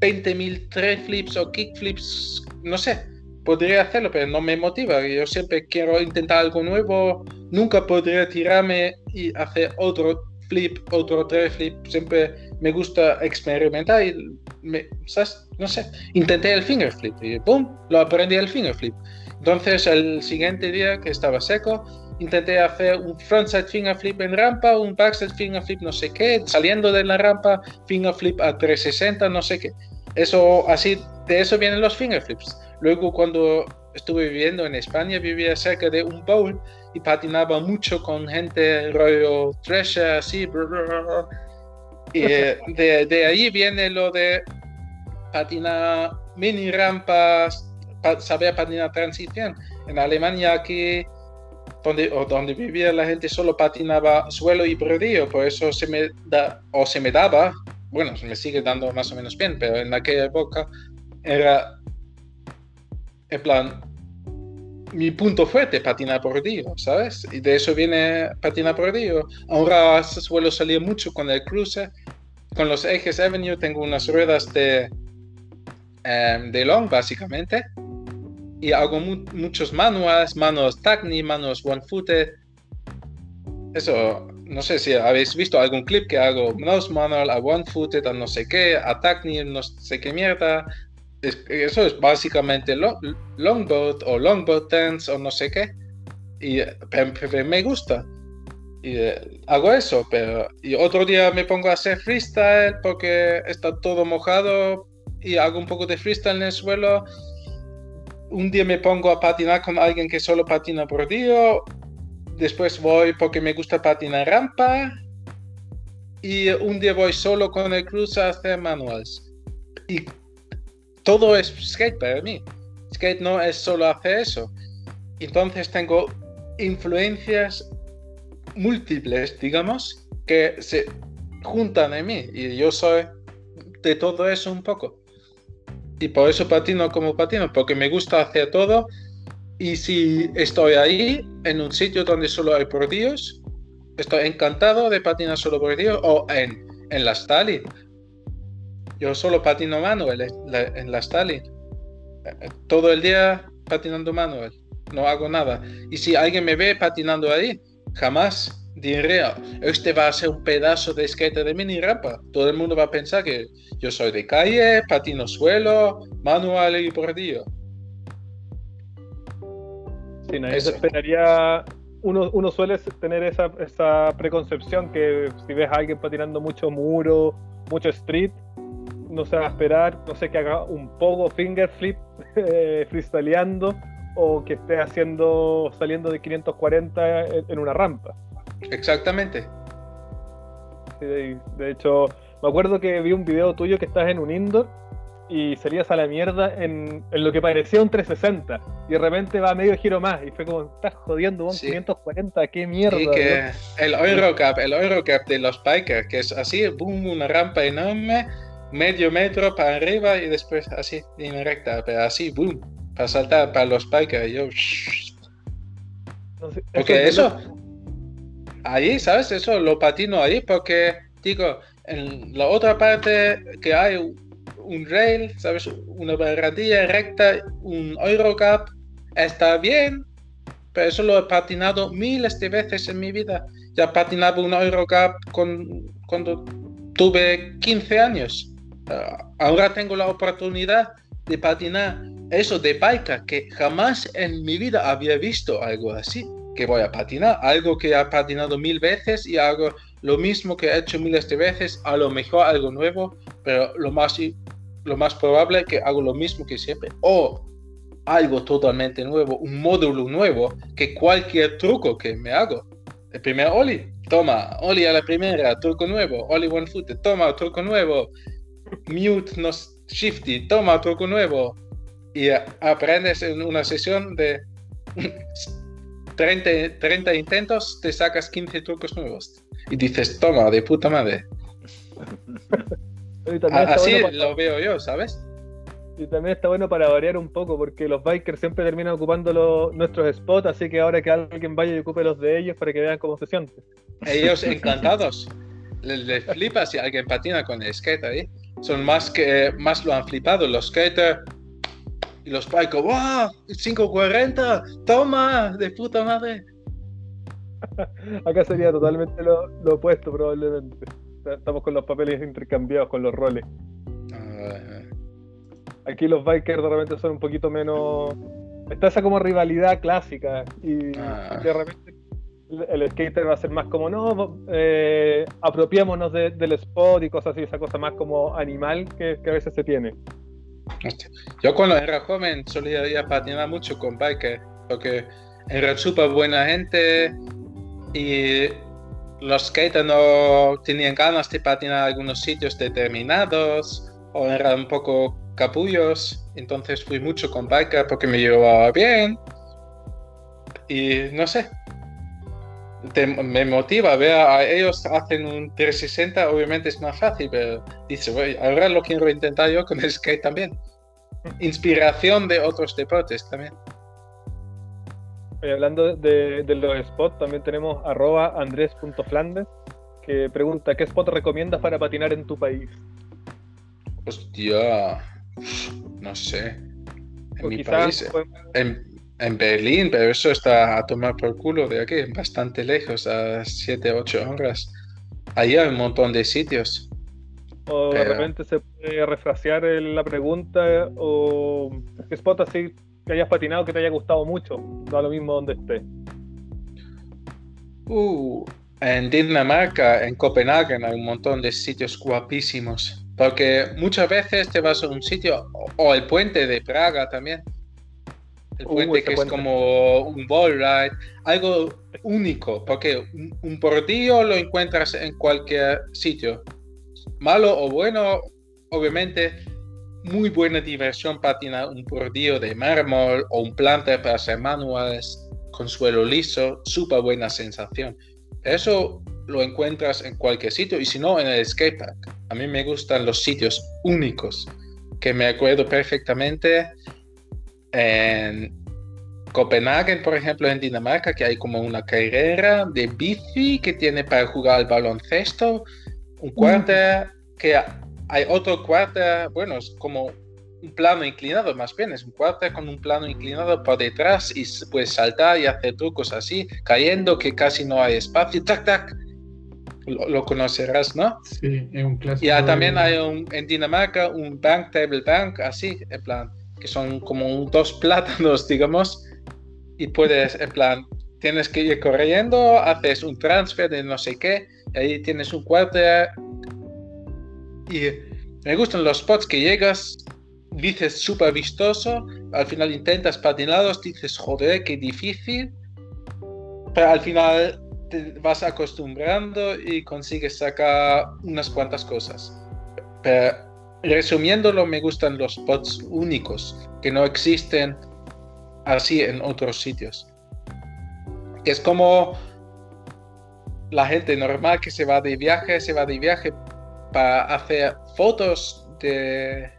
20.000 tres flips o kickflips, no sé. Podría hacerlo, pero no me motiva. Yo siempre quiero intentar algo nuevo. Nunca podría tirarme y hacer otro flip, otro tres flip. Siempre me gusta experimentar y me, ¿sabes? no sé, intenté el finger flip y ¡pum! Lo aprendí el finger flip. Entonces el siguiente día que estaba seco, intenté hacer un frontside finger flip en rampa, un backside finger flip no sé qué, saliendo de la rampa, finger flip a 360 no sé qué. Eso así, de eso vienen los finger flips. Luego cuando estuve viviendo en España, vivía cerca de un bowl y patinaba mucho con gente rollo Thresher, así. brr, brr, brr. Y eh, de, de ahí viene lo de patinar mini rampas, saber patinar transición. En Alemania aquí, donde, o donde vivía la gente solo patinaba suelo y bordillo, por eso se me da, o se me daba, bueno, se me sigue dando más o menos bien, pero en aquella época era, en plan, mi punto fuerte, patinar bordillo, ¿sabes? Y de eso viene patinar bordillo. Ahora suelo salir mucho con el cruce, con los ejes Avenue, tengo unas ruedas de, em, de long, básicamente, y hago mu- muchos manuals, manos Tacni, manos one-footed. Eso, no sé si habéis visto algún clip que hago nose manual a one-footed, a no sé qué, a Tacni, no sé qué mierda. Es- eso es básicamente lo- longboat o longboat dance o no sé qué. Y me gusta. Y eh, hago eso, pero y otro día me pongo a hacer freestyle porque está todo mojado y hago un poco de freestyle en el suelo. Un día me pongo a patinar con alguien que solo patina por día. Después voy porque me gusta patinar rampa. Y un día voy solo con el cruce a hacer manuals. Y todo es skate para mí. Skate no es solo hacer eso. Entonces tengo influencias múltiples, digamos, que se juntan en mí. Y yo soy de todo eso un poco. Y por eso patino como patino, porque me gusta hacer todo. Y si estoy ahí, en un sitio donde solo hay bordillos, estoy encantado de patinar solo bordillos o en, en la Stalin. Yo solo patino manual en la, Stalin. Todo el día patinando manual. No hago nada. Y si alguien me ve patinando ahí, jamás diré, este va a ser un pedazo de skater de mini rampa. Todo el mundo va a pensar que yo soy de calle, patino suelo, manual y bordillo. Sí, nadie Eso. se esperaría. Uno, uno suele tener esa, esa preconcepción que si ves a alguien patinando mucho muro, mucho street, no se va a esperar, no sé, que haga un pogo finger flip eh, freestyleando o que esté haciendo saliendo de 540 en, en una rampa. Exactamente. Sí, de, hecho, me acuerdo que vi un video tuyo que estás en un indoor y salías a la mierda en, en, lo que parecía un 360 y de repente va medio giro más y fue como, estás jodiendo, un 540, qué mierda. Y que el Eurocap, el Eurocap de los bikers, que es así, boom, una rampa enorme, medio metro para arriba y después así, en recta, pero así, boom, para saltar para los bikers. Yo, porque eso, ahí, ¿sabes? Eso lo patino ahí porque, digo, en la otra parte que hay un rail, ¿sabes? Una barrandilla recta, un Eurocap, está bien, pero eso lo he patinado miles de veces en mi vida. Ya patinaba un Eurocap con, cuando tuve 15 años. Ah, ahora tengo la oportunidad de patinar eso de bike que jamás en mi vida había visto algo así. Que voy a patinar, algo que he patinado mil veces y hago lo mismo que he hecho miles de veces, a lo mejor algo nuevo, pero lo más lo más probable es que hago lo mismo que siempre. O algo totalmente nuevo, un módulo nuevo, que cualquier truco que me hago. El primer Oli, toma, Oli a la primera, truco nuevo, Oli one foot, toma, truco nuevo, mute no shifty, toma, truco nuevo. Y aprendes en una sesión de 30, 30 intentos, te sacas 15 trucos nuevos. Y dices, toma, de puta madre. Así lo veo yo, ¿sabes? Y también está bueno para variar un poco, porque los bikers siempre terminan ocupando nuestros spots, así que ahora que alguien vaya y ocupe los de ellos para que vean cómo se siente. Ellos encantados. les, les, flipa si alguien patina con el skate ahí. Son más que más lo han flipado. Los skaters y los bikers, ¡wow! 540, toma, de puta madre. Acá sería totalmente lo, lo opuesto, probablemente estamos con los papeles intercambiados, con los roles. Ah. Aquí los bikers de repente son un poquito menos. Está esa como rivalidad clásica y ah. de repente el, skater va a ser más como, no, eh, apropiémonos del spot y cosas así, esa cosa más como animal que, a veces se tiene. Yo cuando era joven solía ir a patinar mucho con bikers, porque era súper buena gente y los skaters no tenían ganas de patinar algunos sitios determinados o eran un poco capullos, entonces fui mucho con biker porque me llevaba bien. Y no sé, me motiva ver a ellos hacen un 360, obviamente es más fácil, pero dice, ahora lo quiero intentar yo con el skate también. Inspiración de otros deportes también hablando de, los spots, también tenemos arroba andrés.flandes que pregunta, ¿qué spot recomiendas para patinar en tu país? Hostia, no sé. En mi país, en, Berlín, pero eso está a tomar por culo de aquí, bastante lejos, a 7, 8 horas. Ahí hay un montón de sitios. O de repente se puede refrasear la pregunta, o qué spot así que hayas patinado que te haya gustado mucho, da lo mismo donde esté. Uh, en Dinamarca, en Copenhague, hay un montón de sitios guapísimos. Porque muchas veces te vas a un sitio, o el puente de Praga también. El uh, puente que es como un ball ride, algo único, porque un, un bordillo lo encuentras en cualquier sitio. Malo o bueno, obviamente muy buena diversión patinar un bordillo de mármol o un planta para hacer manuales con suelo liso, súper buena sensación. Eso lo encuentras en cualquier sitio y si no en el skatepark. A mí me gustan los sitios únicos que me acuerdo perfectamente en Copenhague, por ejemplo, en Dinamarca, que hay como una carrera de bici que tiene para jugar al baloncesto, un cuarto que hay otro cuarto, bueno, es como un plano inclinado, más bien, es un cuarto con un plano inclinado por detrás y puedes saltar y hacer trucos así, cayendo que casi no hay espacio, tac, tac. Lo, conocerás, ¿no? Sí, es un clásico. Y también hay un, en Dinamarca un bank table bank, así, en plan, que son como dos plátanos, digamos, y puedes, en plan, tienes que ir corriendo, haces un transfer de no sé qué, y ahí tienes un cuarto y me gustan los spots que llegas, dices súper vistoso, al final intentas patinados, dices joder, qué difícil, pero al final te vas acostumbrando y consigues sacar unas cuantas cosas. Pero resumiéndolo, me gustan los spots únicos que no existen así en otros sitios. Es como la gente normal que se va de viaje, se va de viaje para hacer fotos de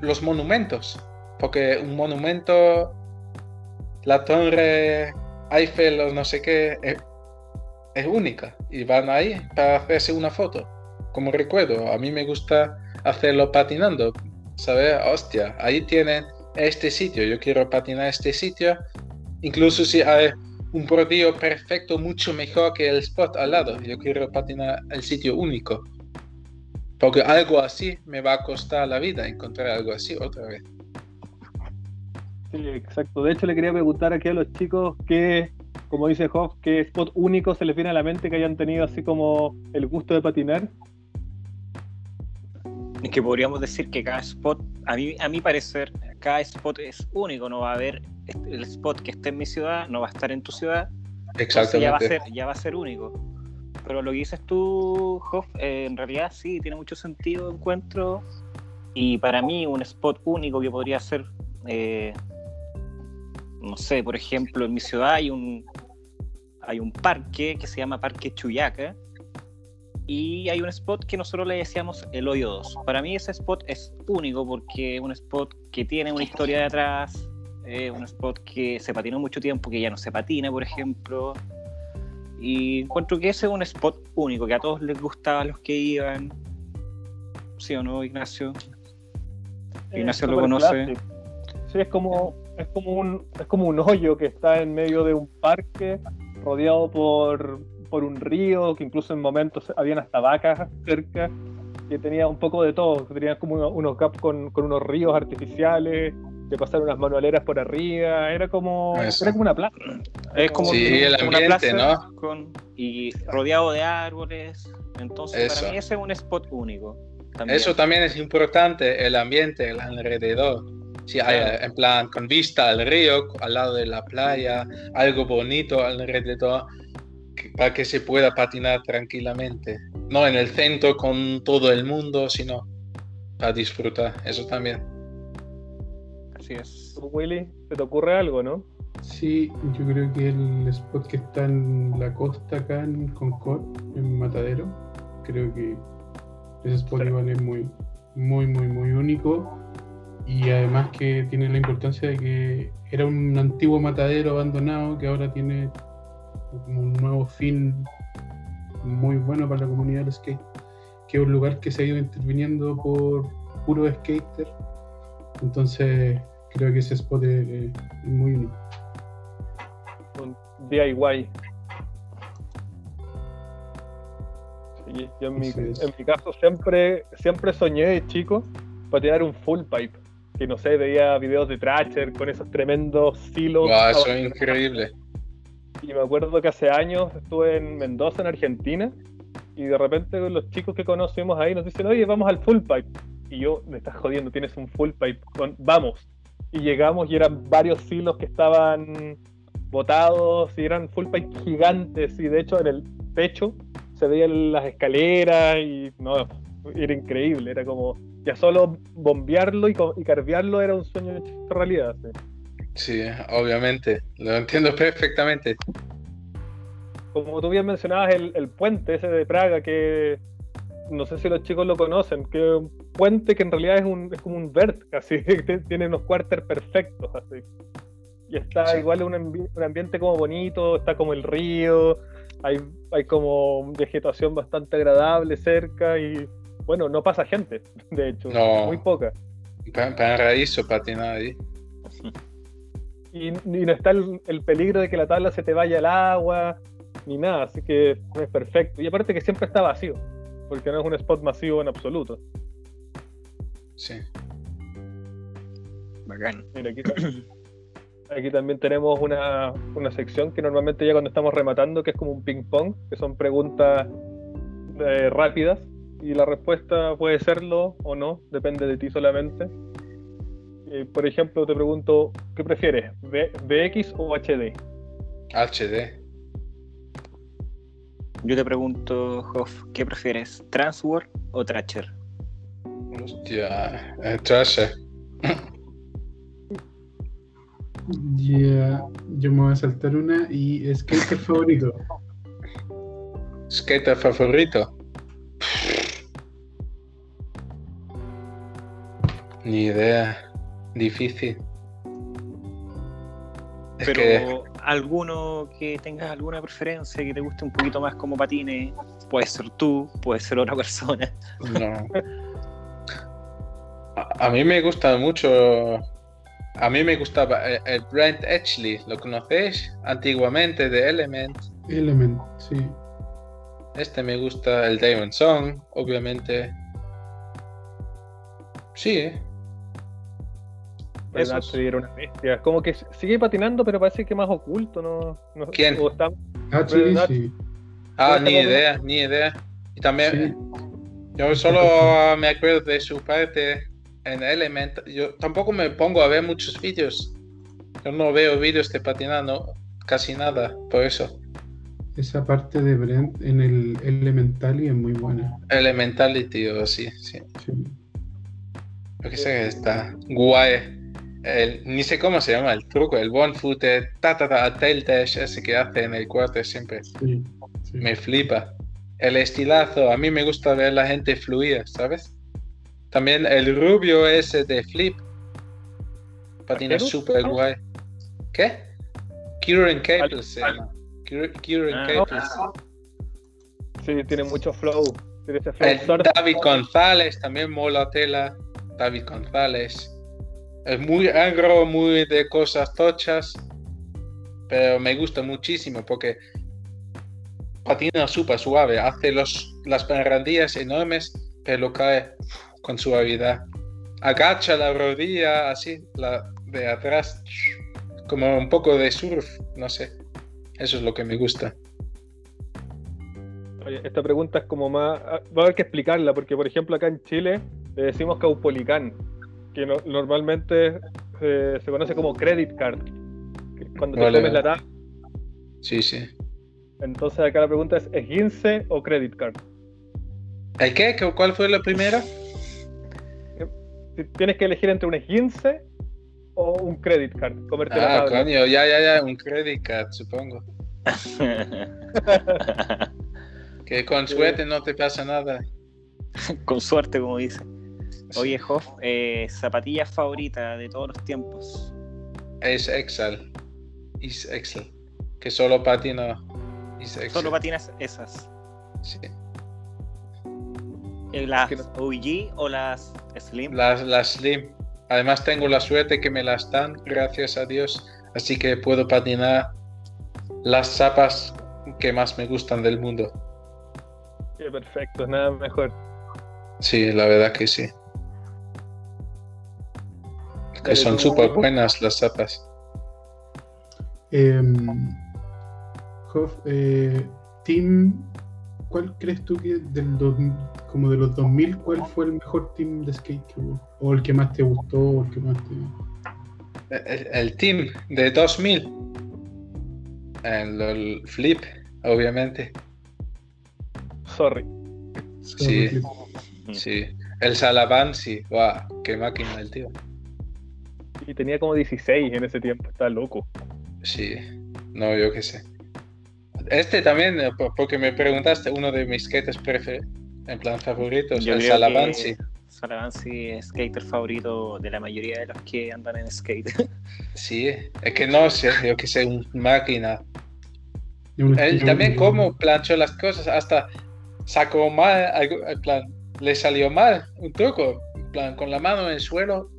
los monumentos. Porque un monumento, la torre Eiffel o no sé qué, es, es única. Y van ahí para hacerse una foto. Como recuerdo, a mí me gusta hacerlo patinando. ¿Sabes? Hostia, ahí tienen este sitio. Yo quiero patinar este sitio. Incluso si hay un bordillo perfecto, mucho mejor que el spot al lado. Yo quiero patinar el sitio único. Porque algo así me va a costar la vida encontrar algo así otra vez. Sí, exacto. De hecho, le quería preguntar aquí a los chicos que, como dice Hoff, qué spot único se les viene a la mente que hayan tenido así como el gusto de patinar. Es que podríamos decir que cada spot, a mí, a mi parecer, cada spot es único. No va a haber el spot que esté en mi ciudad, no va a estar en tu ciudad. Exactamente. Ya va a ser, ya va a ser único. Pero lo que dices tú, Hoff, eh, en realidad sí, tiene mucho sentido, encuentro. Y para mí, un spot único que podría ser, eh, no sé, por ejemplo, en mi ciudad hay un, hay un parque que se llama Parque Chuyaca. Y hay un spot que nosotros le decíamos el hoyo 2. Para mí ese spot es único porque es un spot que tiene una historia detrás, es un spot que se patinó mucho tiempo, que ya no se patina, por ejemplo. Y encuentro que ese es un spot único, que a todos les gustaba a los que iban. ¿Sí o no, Ignacio? Ignacio lo conoce. Sí, es como, es como un, es como un hoyo que está en medio de un parque, rodeado por, por un río, que incluso en momentos habían hasta vacas cerca, que tenía un poco de todo. Tenía como uno- unos gaps con, con unos ríos artificiales, que pasaron unas manualeras por arriba, era como, Eso. era como una plaza. Es como Sí, el una ambiente, plaza ¿no? con- y rodeado de árboles. Entonces, Eso. para mí ese es un spot único. También. Eso también es importante, el ambiente, el alrededor. Si hay, Claro. en plan, con vista al río, al lado de la playa, algo bonito alrededor, que- para que se pueda patinar tranquilamente. No en el centro con todo el mundo, sino para disfrutar. Eso también. Así es. ¿Tú, Willy, ¿se te ocurre algo, no? Sí, yo creo que el spot que está en la costa acá en Concord, en Matadero, creo que ese spot Sí. igual es muy, muy, muy, muy único. Y además que tiene la importancia de que era un antiguo matadero abandonado que ahora tiene como un nuevo fin muy bueno para la comunidad del skate, que es un lugar que se ha ido interviniendo por puro skater. Entonces creo que ese spot es, es muy único. Un DIY. Sí, yo en mi, Así es. en mi caso siempre, siempre soñé de chico patinar un full pipe. Que no sé, veía videos de Thrasher con esos tremendos silos. Guau, eso es increíble. Y me acuerdo que hace años estuve en Mendoza, en Argentina, y de repente los chicos que conocimos ahí nos dicen, oye, vamos al full pipe. Y yo, me estás jodiendo, tienes un full pipe. Con- vamos. Y llegamos y eran varios silos que estaban botados y eran full pipe gigantes. Y de hecho en el techo se veían las escaleras y no, era increíble. Era como, ya solo bombearlo y, y carvearlo era un sueño hecho realidad. sí. Sí, obviamente. Lo entiendo perfectamente. como tú bien mencionabas, el, el puente ese de Praga, que no sé si los chicos lo conocen, que es un puente que en realidad es, un, es como un vert, así, que tiene unos quarters perfectos, así. Y está Sí. igual un, ambi- un ambiente como bonito, está como el río, hay, hay como vegetación bastante agradable cerca y bueno, no pasa gente, de hecho, No. muy poca. Pa- Paraíso patinar ahí. Y, y no está el, el peligro de que la tabla se te vaya al agua, ni nada, así que es perfecto. Y aparte que siempre está vacío, porque no es un spot masivo en absoluto. Sí. Bacán. Mira, aquí, aquí también tenemos una, una sección que normalmente ya cuando estamos rematando, que es como un ping-pong, que son preguntas eh, rápidas, y la respuesta puede serlo o no, depende de ti solamente. Eh, por ejemplo, te pregunto, ¿qué prefieres? ¿V- ¿VX o HD? HD. Yo te pregunto, Hoff, ¿qué prefieres? ¿Transworld o Thrasher? Hostia, eh, Trasher. Ya, yo me voy a saltar una y skater favorito. Skater favorito. Ni idea. Difícil. Es Pero que alguno que tengas alguna preferencia, que te guste un poquito más como patine, puede ser tú, puede ser otra persona. no. A, a mí me gusta mucho. A mí me gustaba el, el Brent Edgley, ¿lo conocéis? Antiguamente de Element. Element, sí. Este me gusta, el Damon Song, obviamente. Sí, ¿eh? Era una bestia. Como que sigue patinando, pero parece que más oculto, ¿no? no ¿Quién? o está- Ah, sí, ¿Verdad? sí. Ah, ni idea, ni idea. Y también, sí. yo solo me acuerdo de su parte en Element. Yo tampoco me pongo a ver muchos vídeos. Yo no veo vídeos de patinando casi nada, por eso. Esa parte de Brent en el Elementally es muy buena. Elementality o sí, sí. Sí. Yo que sé, está guay. El, ni sé cómo se llama el truco, el one footed, ta ta ta, tail dash, ese que hace en el cuarto siempre. Sí, sí. Me flipa. El estilazo, a mí me gusta ver la gente fluir, ¿sabes? También el rubio ese de flip. Patina súper guay. ¿Qué? Kieran Caples se llama. Kier- Kieran Ah. Caples. Sí, tiene mucho flow. Tiene ese flow El. David González también mola tela. David González. Es muy agro, muy de cosas tochas. Pero me gusta muchísimo porque patina súper suave. Hace los, las barandillas enormes, pero cae con suavidad. Agacha la rodilla así, la de atrás, como un poco de surf, no sé. Eso es lo que me gusta. Oye, esta pregunta es como más. ah, Va a haber que explicarla, porque por ejemplo acá en Chile le decimos caupolicán, que no- normalmente eh, se conoce como credit card. que Cuando te Vale, comes la tabla. Sí, sí. Entonces acá la pregunta es: ¿esguince o credit card? ¿El qué? ¿Cu- ¿Cuál fue la primera? Si tienes que elegir entre un esguince o un credit card, comerte la Ah, tabla. coño, ya, ya, ya, un credit card, supongo. Que con suerte no te pasa nada. Con suerte, como dice. Oye, Hoff, eh, zapatilla favorita de todos los tiempos. Es Excel. Es Excel. Que solo patina. Es Excel. Solo patinas esas. Sí. Eh, ¿Las OG o las Slim? Las, las Slim. Además tengo la suerte que me las dan, gracias a Dios. Así que puedo patinar las zapas que más me gustan del mundo. Qué perfecto, nada mejor. Sí, la verdad que sí. Que son súper buenas las zapas. Em, Hoff, eh, Team, ¿cuál crees tú que del dos- como de los 2000, cuál fue el mejor team de skate que hubo? O el que más te gustó, o el que más te... El, el team de 2000. El, el flip, obviamente. Sorry. Sí. Sí. El Salaban, sí. Guau, qué máquina el tío. Y tenía como 16 en ese tiempo, está loco. Sí. No, yo qué sé. Este también, eh, po- porque me preguntaste, uno de mis preferidos, en plan favoritos, Yo el creo Salaban, que sí. Salavansi es skater favorito de la mayoría de los que andan en skate. Sí, es que no sé, yo que sé, un máquina. Él estilo también muy- cómo planchó las cosas, hasta sacó mal, algo- en plan, le salió mal un truco, en plan, con la mano en el suelo,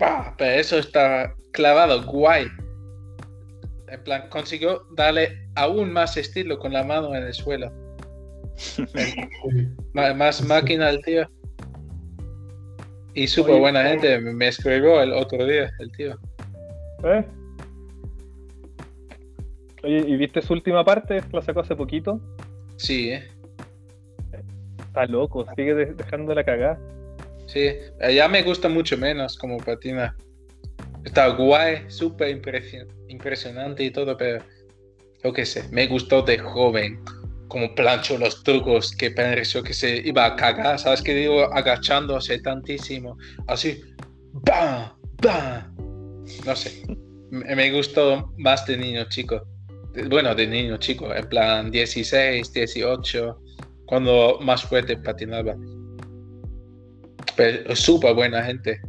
¡pah! pero eso está clavado, guay. En plan, consiguió darle aún más estilo con la mano en el suelo. Más máquina el tío. Y súper buena oye. gente, me escribió el otro día, el tío. ¿Eh? Oye, ¿y viste su última parte? La sacó hace poquito. Sí, ¿eh? Está loco, sigue de- dejando la cagada. Sí, ya me gusta mucho menos como patina. Está guay, súper impresio- impresionante y todo, pero yo qué sé, me gustó de joven. como plancho los trucos que pareció que se iba a cagar, ¿sabes qué digo? Agachándose tantísimo, así, ¡bam! ¡bam! No sé, me, gustó más de niño chico. Bueno, de niño chico, en plan 16, 18, cuando más fuerte patinaba. Súper buena gente.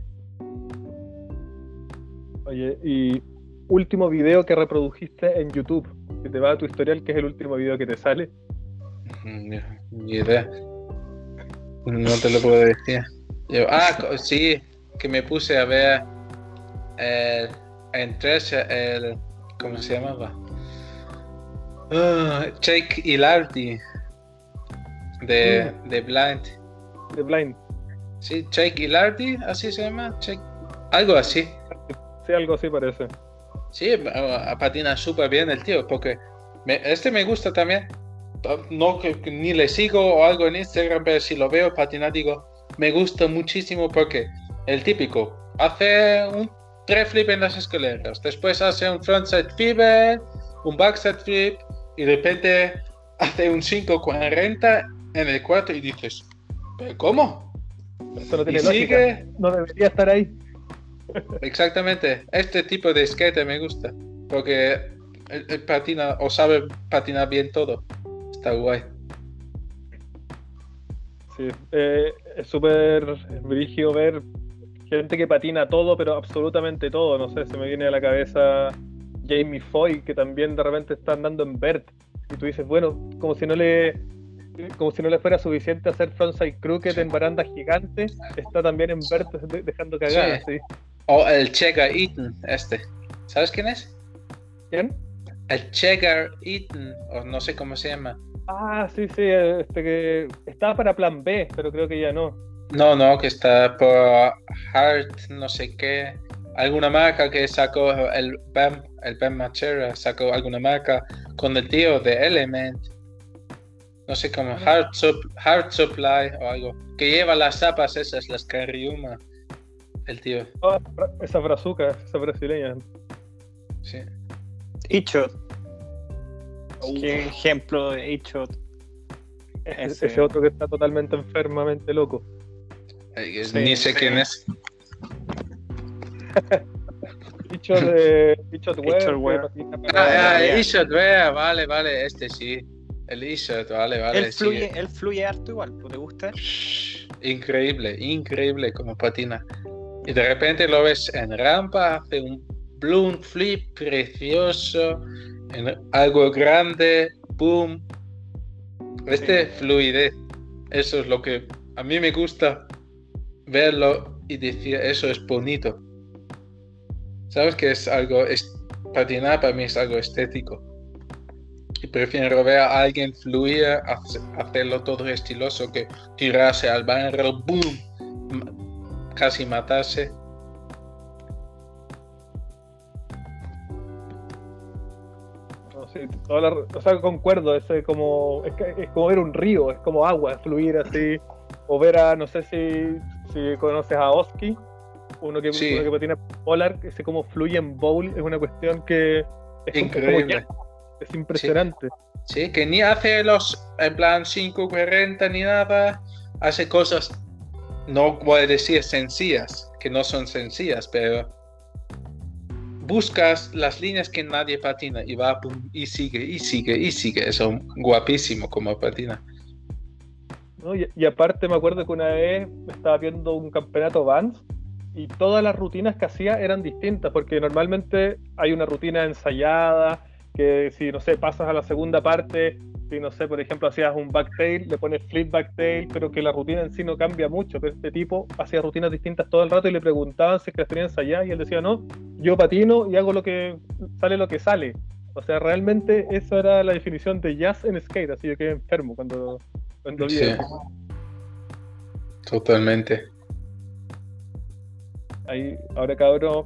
Oye, y último video que reprodujiste en YouTube. Que te va a tu historial, que es el último video que te sale. Ni, ni idea. No te lo puedo decir. Yo- ah, sí, que me puse a ver el, en tres, el, ¿cómo se llamaba? Ah, Jake de, de Blind. De Blind. Sí, Jake Ilardi, así se llama. Jake- algo así. Sí, algo así parece. Sí, patina súper bien el tío, porque me- este me gusta también. No que, ni le sigo o algo en Instagram, pero si lo veo patinar, digo, me gusta muchísimo porque el típico hace un tres flip en las escaleras, después hace un frontside flip, un backside flip y de repente hace un 540 en el cuarto y dices, ¿pero cómo? Esto no Y tiene lógica. sigue, No debería estar ahí. Exactamente, este tipo de skate me gusta, porque él, él patina o sabe patinar bien todo. Está guay. Sí, eh, es súper brígido ver gente que patina todo, pero absolutamente todo. No sé, se me viene a la cabeza Jamie Foy, que también de repente está andando en Bert. Y tú dices, bueno, como si no le como si no le fuera suficiente hacer frontside crooked en barandas gigantes, está también en Bert de- dejando cagadas, sí. O el Chegar Eaton, este. ¿Sabes quién es? ¿Quién? El Chegar Eaton, o no sé cómo se llama. Ah, sí, sí, este que estaba para plan B, pero creo que ya no. No, no, que está por Hart, no sé qué. Alguna marca que sacó el Bam, el Bam Machera, sacó alguna marca con el tío de Element. No sé cómo, Heart, Sup- Heart Supply o algo. Que lleva las zapas esas, las Cariuma. El tío, bra- esa brazuca, esa brasileña. sí. Headshot. Qué ejemplo de headshot. Ese, otro que está totalmente enfermamente loco. Eh, Sí, Ni sé sí. quién es. Web, que patina Ah, ah, vea, vale, vale, este sí. El eShot, vale, vale. él, fluye, él fluye harto igual, ¿te gusta? Increíble, increíble como patina. Y de repente lo ves en rampa, hace un bloom flip precioso, en algo grande, boom. Este fluidez, eso es lo que a mí me gusta verlo y decir eso es bonito. Sabes que es algo, es, patinar para mí es algo estético. Y prefiero ver a alguien fluir, hace- hacerlo todo estiloso, que tirarse al barro, boom, casi matarse. No, sí, toda la- o sea, concuerdo, es como, es, como ver un río, es como agua, fluir así, o ver a, no sé si, si conoces a Oski, uno que, Sí. uno que patina polar, cómo fluye en bowl, es una cuestión que es, como- como Increíble. Es impresionante. Sí, que ni hace los, en plan 5.40 ni nada, hace cosas, no voy a decir sencillas, que no son sencillas, pero buscas las líneas que nadie patina y va pum, y sigue, y sigue, y sigue. Eso guapísimo como patina. ¿no? Y, y aparte me acuerdo que una vez estaba viendo un campeonato Vans y todas las rutinas que hacía eran distintas, porque normalmente hay una rutina ensayada, que si, no sé, pasas a la segunda parte, si, no sé, por ejemplo, hacías un backtail, le pones flip backtail, pero que la rutina en sí no cambia mucho, pero este tipo hacía rutinas distintas todo el rato y le preguntaban si es que las tenía ensayadas y él decía, no, yo patino y hago lo que sale lo que sale. O sea, realmente esa era la definición de jazz en skate, así yo quedé enfermo cuando, cuando vi Sí. eso. Totalmente. Ahí, ahora cabrón,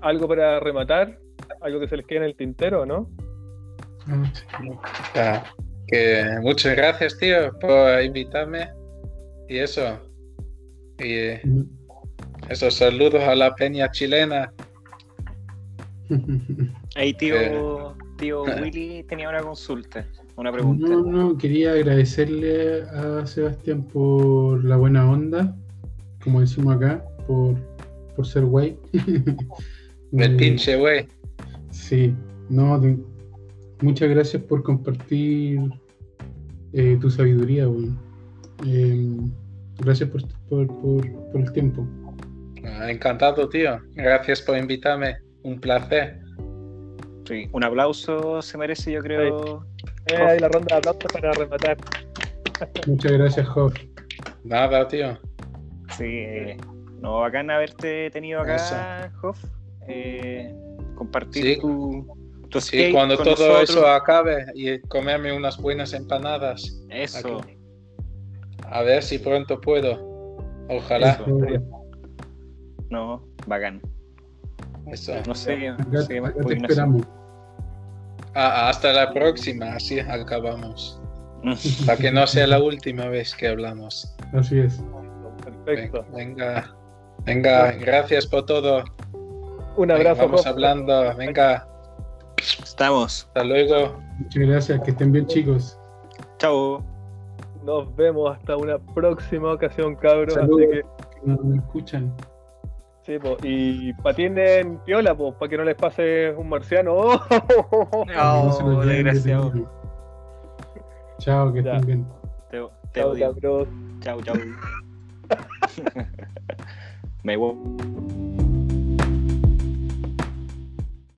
algo para rematar, algo que se les quede en el tintero, ¿no? Ah, que muchas gracias, tío, por invitarme. Y eso. Y eh, esos saludos a la peña chilena. Ahí tío, Eh. tío Willy tenía una consulta, una pregunta. No, no, quería agradecerle a Sebastián por la buena onda, como decimos acá, por, por ser güey. El Eh, pinche güey. Sí, no, te- muchas gracias por compartir eh, tu sabiduría, güey. Eh, gracias por, por, por, por el tiempo. Ah, Encantado, tío. Gracias por invitarme. Un placer. Sí, un aplauso se merece, yo creo. Eh, ahí la ronda de aplausos para rematar. Muchas gracias, Job. Nada, tío. Sí, eh, no, bacán haberte tenido acá. Hoff. Eh, compartir Sí. tu, tu Sí, skate cuando con todo nosotros. eso acabe y comerme unas buenas empanadas. Eso, aquí. A ver si pronto puedo. Ojalá. Eso, no, bacán. Eso. No sé, no más esperamos. Ah, hasta la próxima, así acabamos. Para que no sea la última vez que hablamos. Así es. Perfecto. Venga, venga, gracias por todo. Un abrazo. vamos hablando. Venga, Estamos. hasta luego. Muchas gracias, que estén bien, chicos. Chao. Nos vemos hasta una próxima ocasión, cabros. Saludos. Así que, Que nos escuchan. sí, po. y patinen piola, pues, para que no les pase un marciano. No se los lleven desgraciado. Chao, que Ya. estén bien. Te, te Chao, odio. cabros. Chao, chao. Me voy.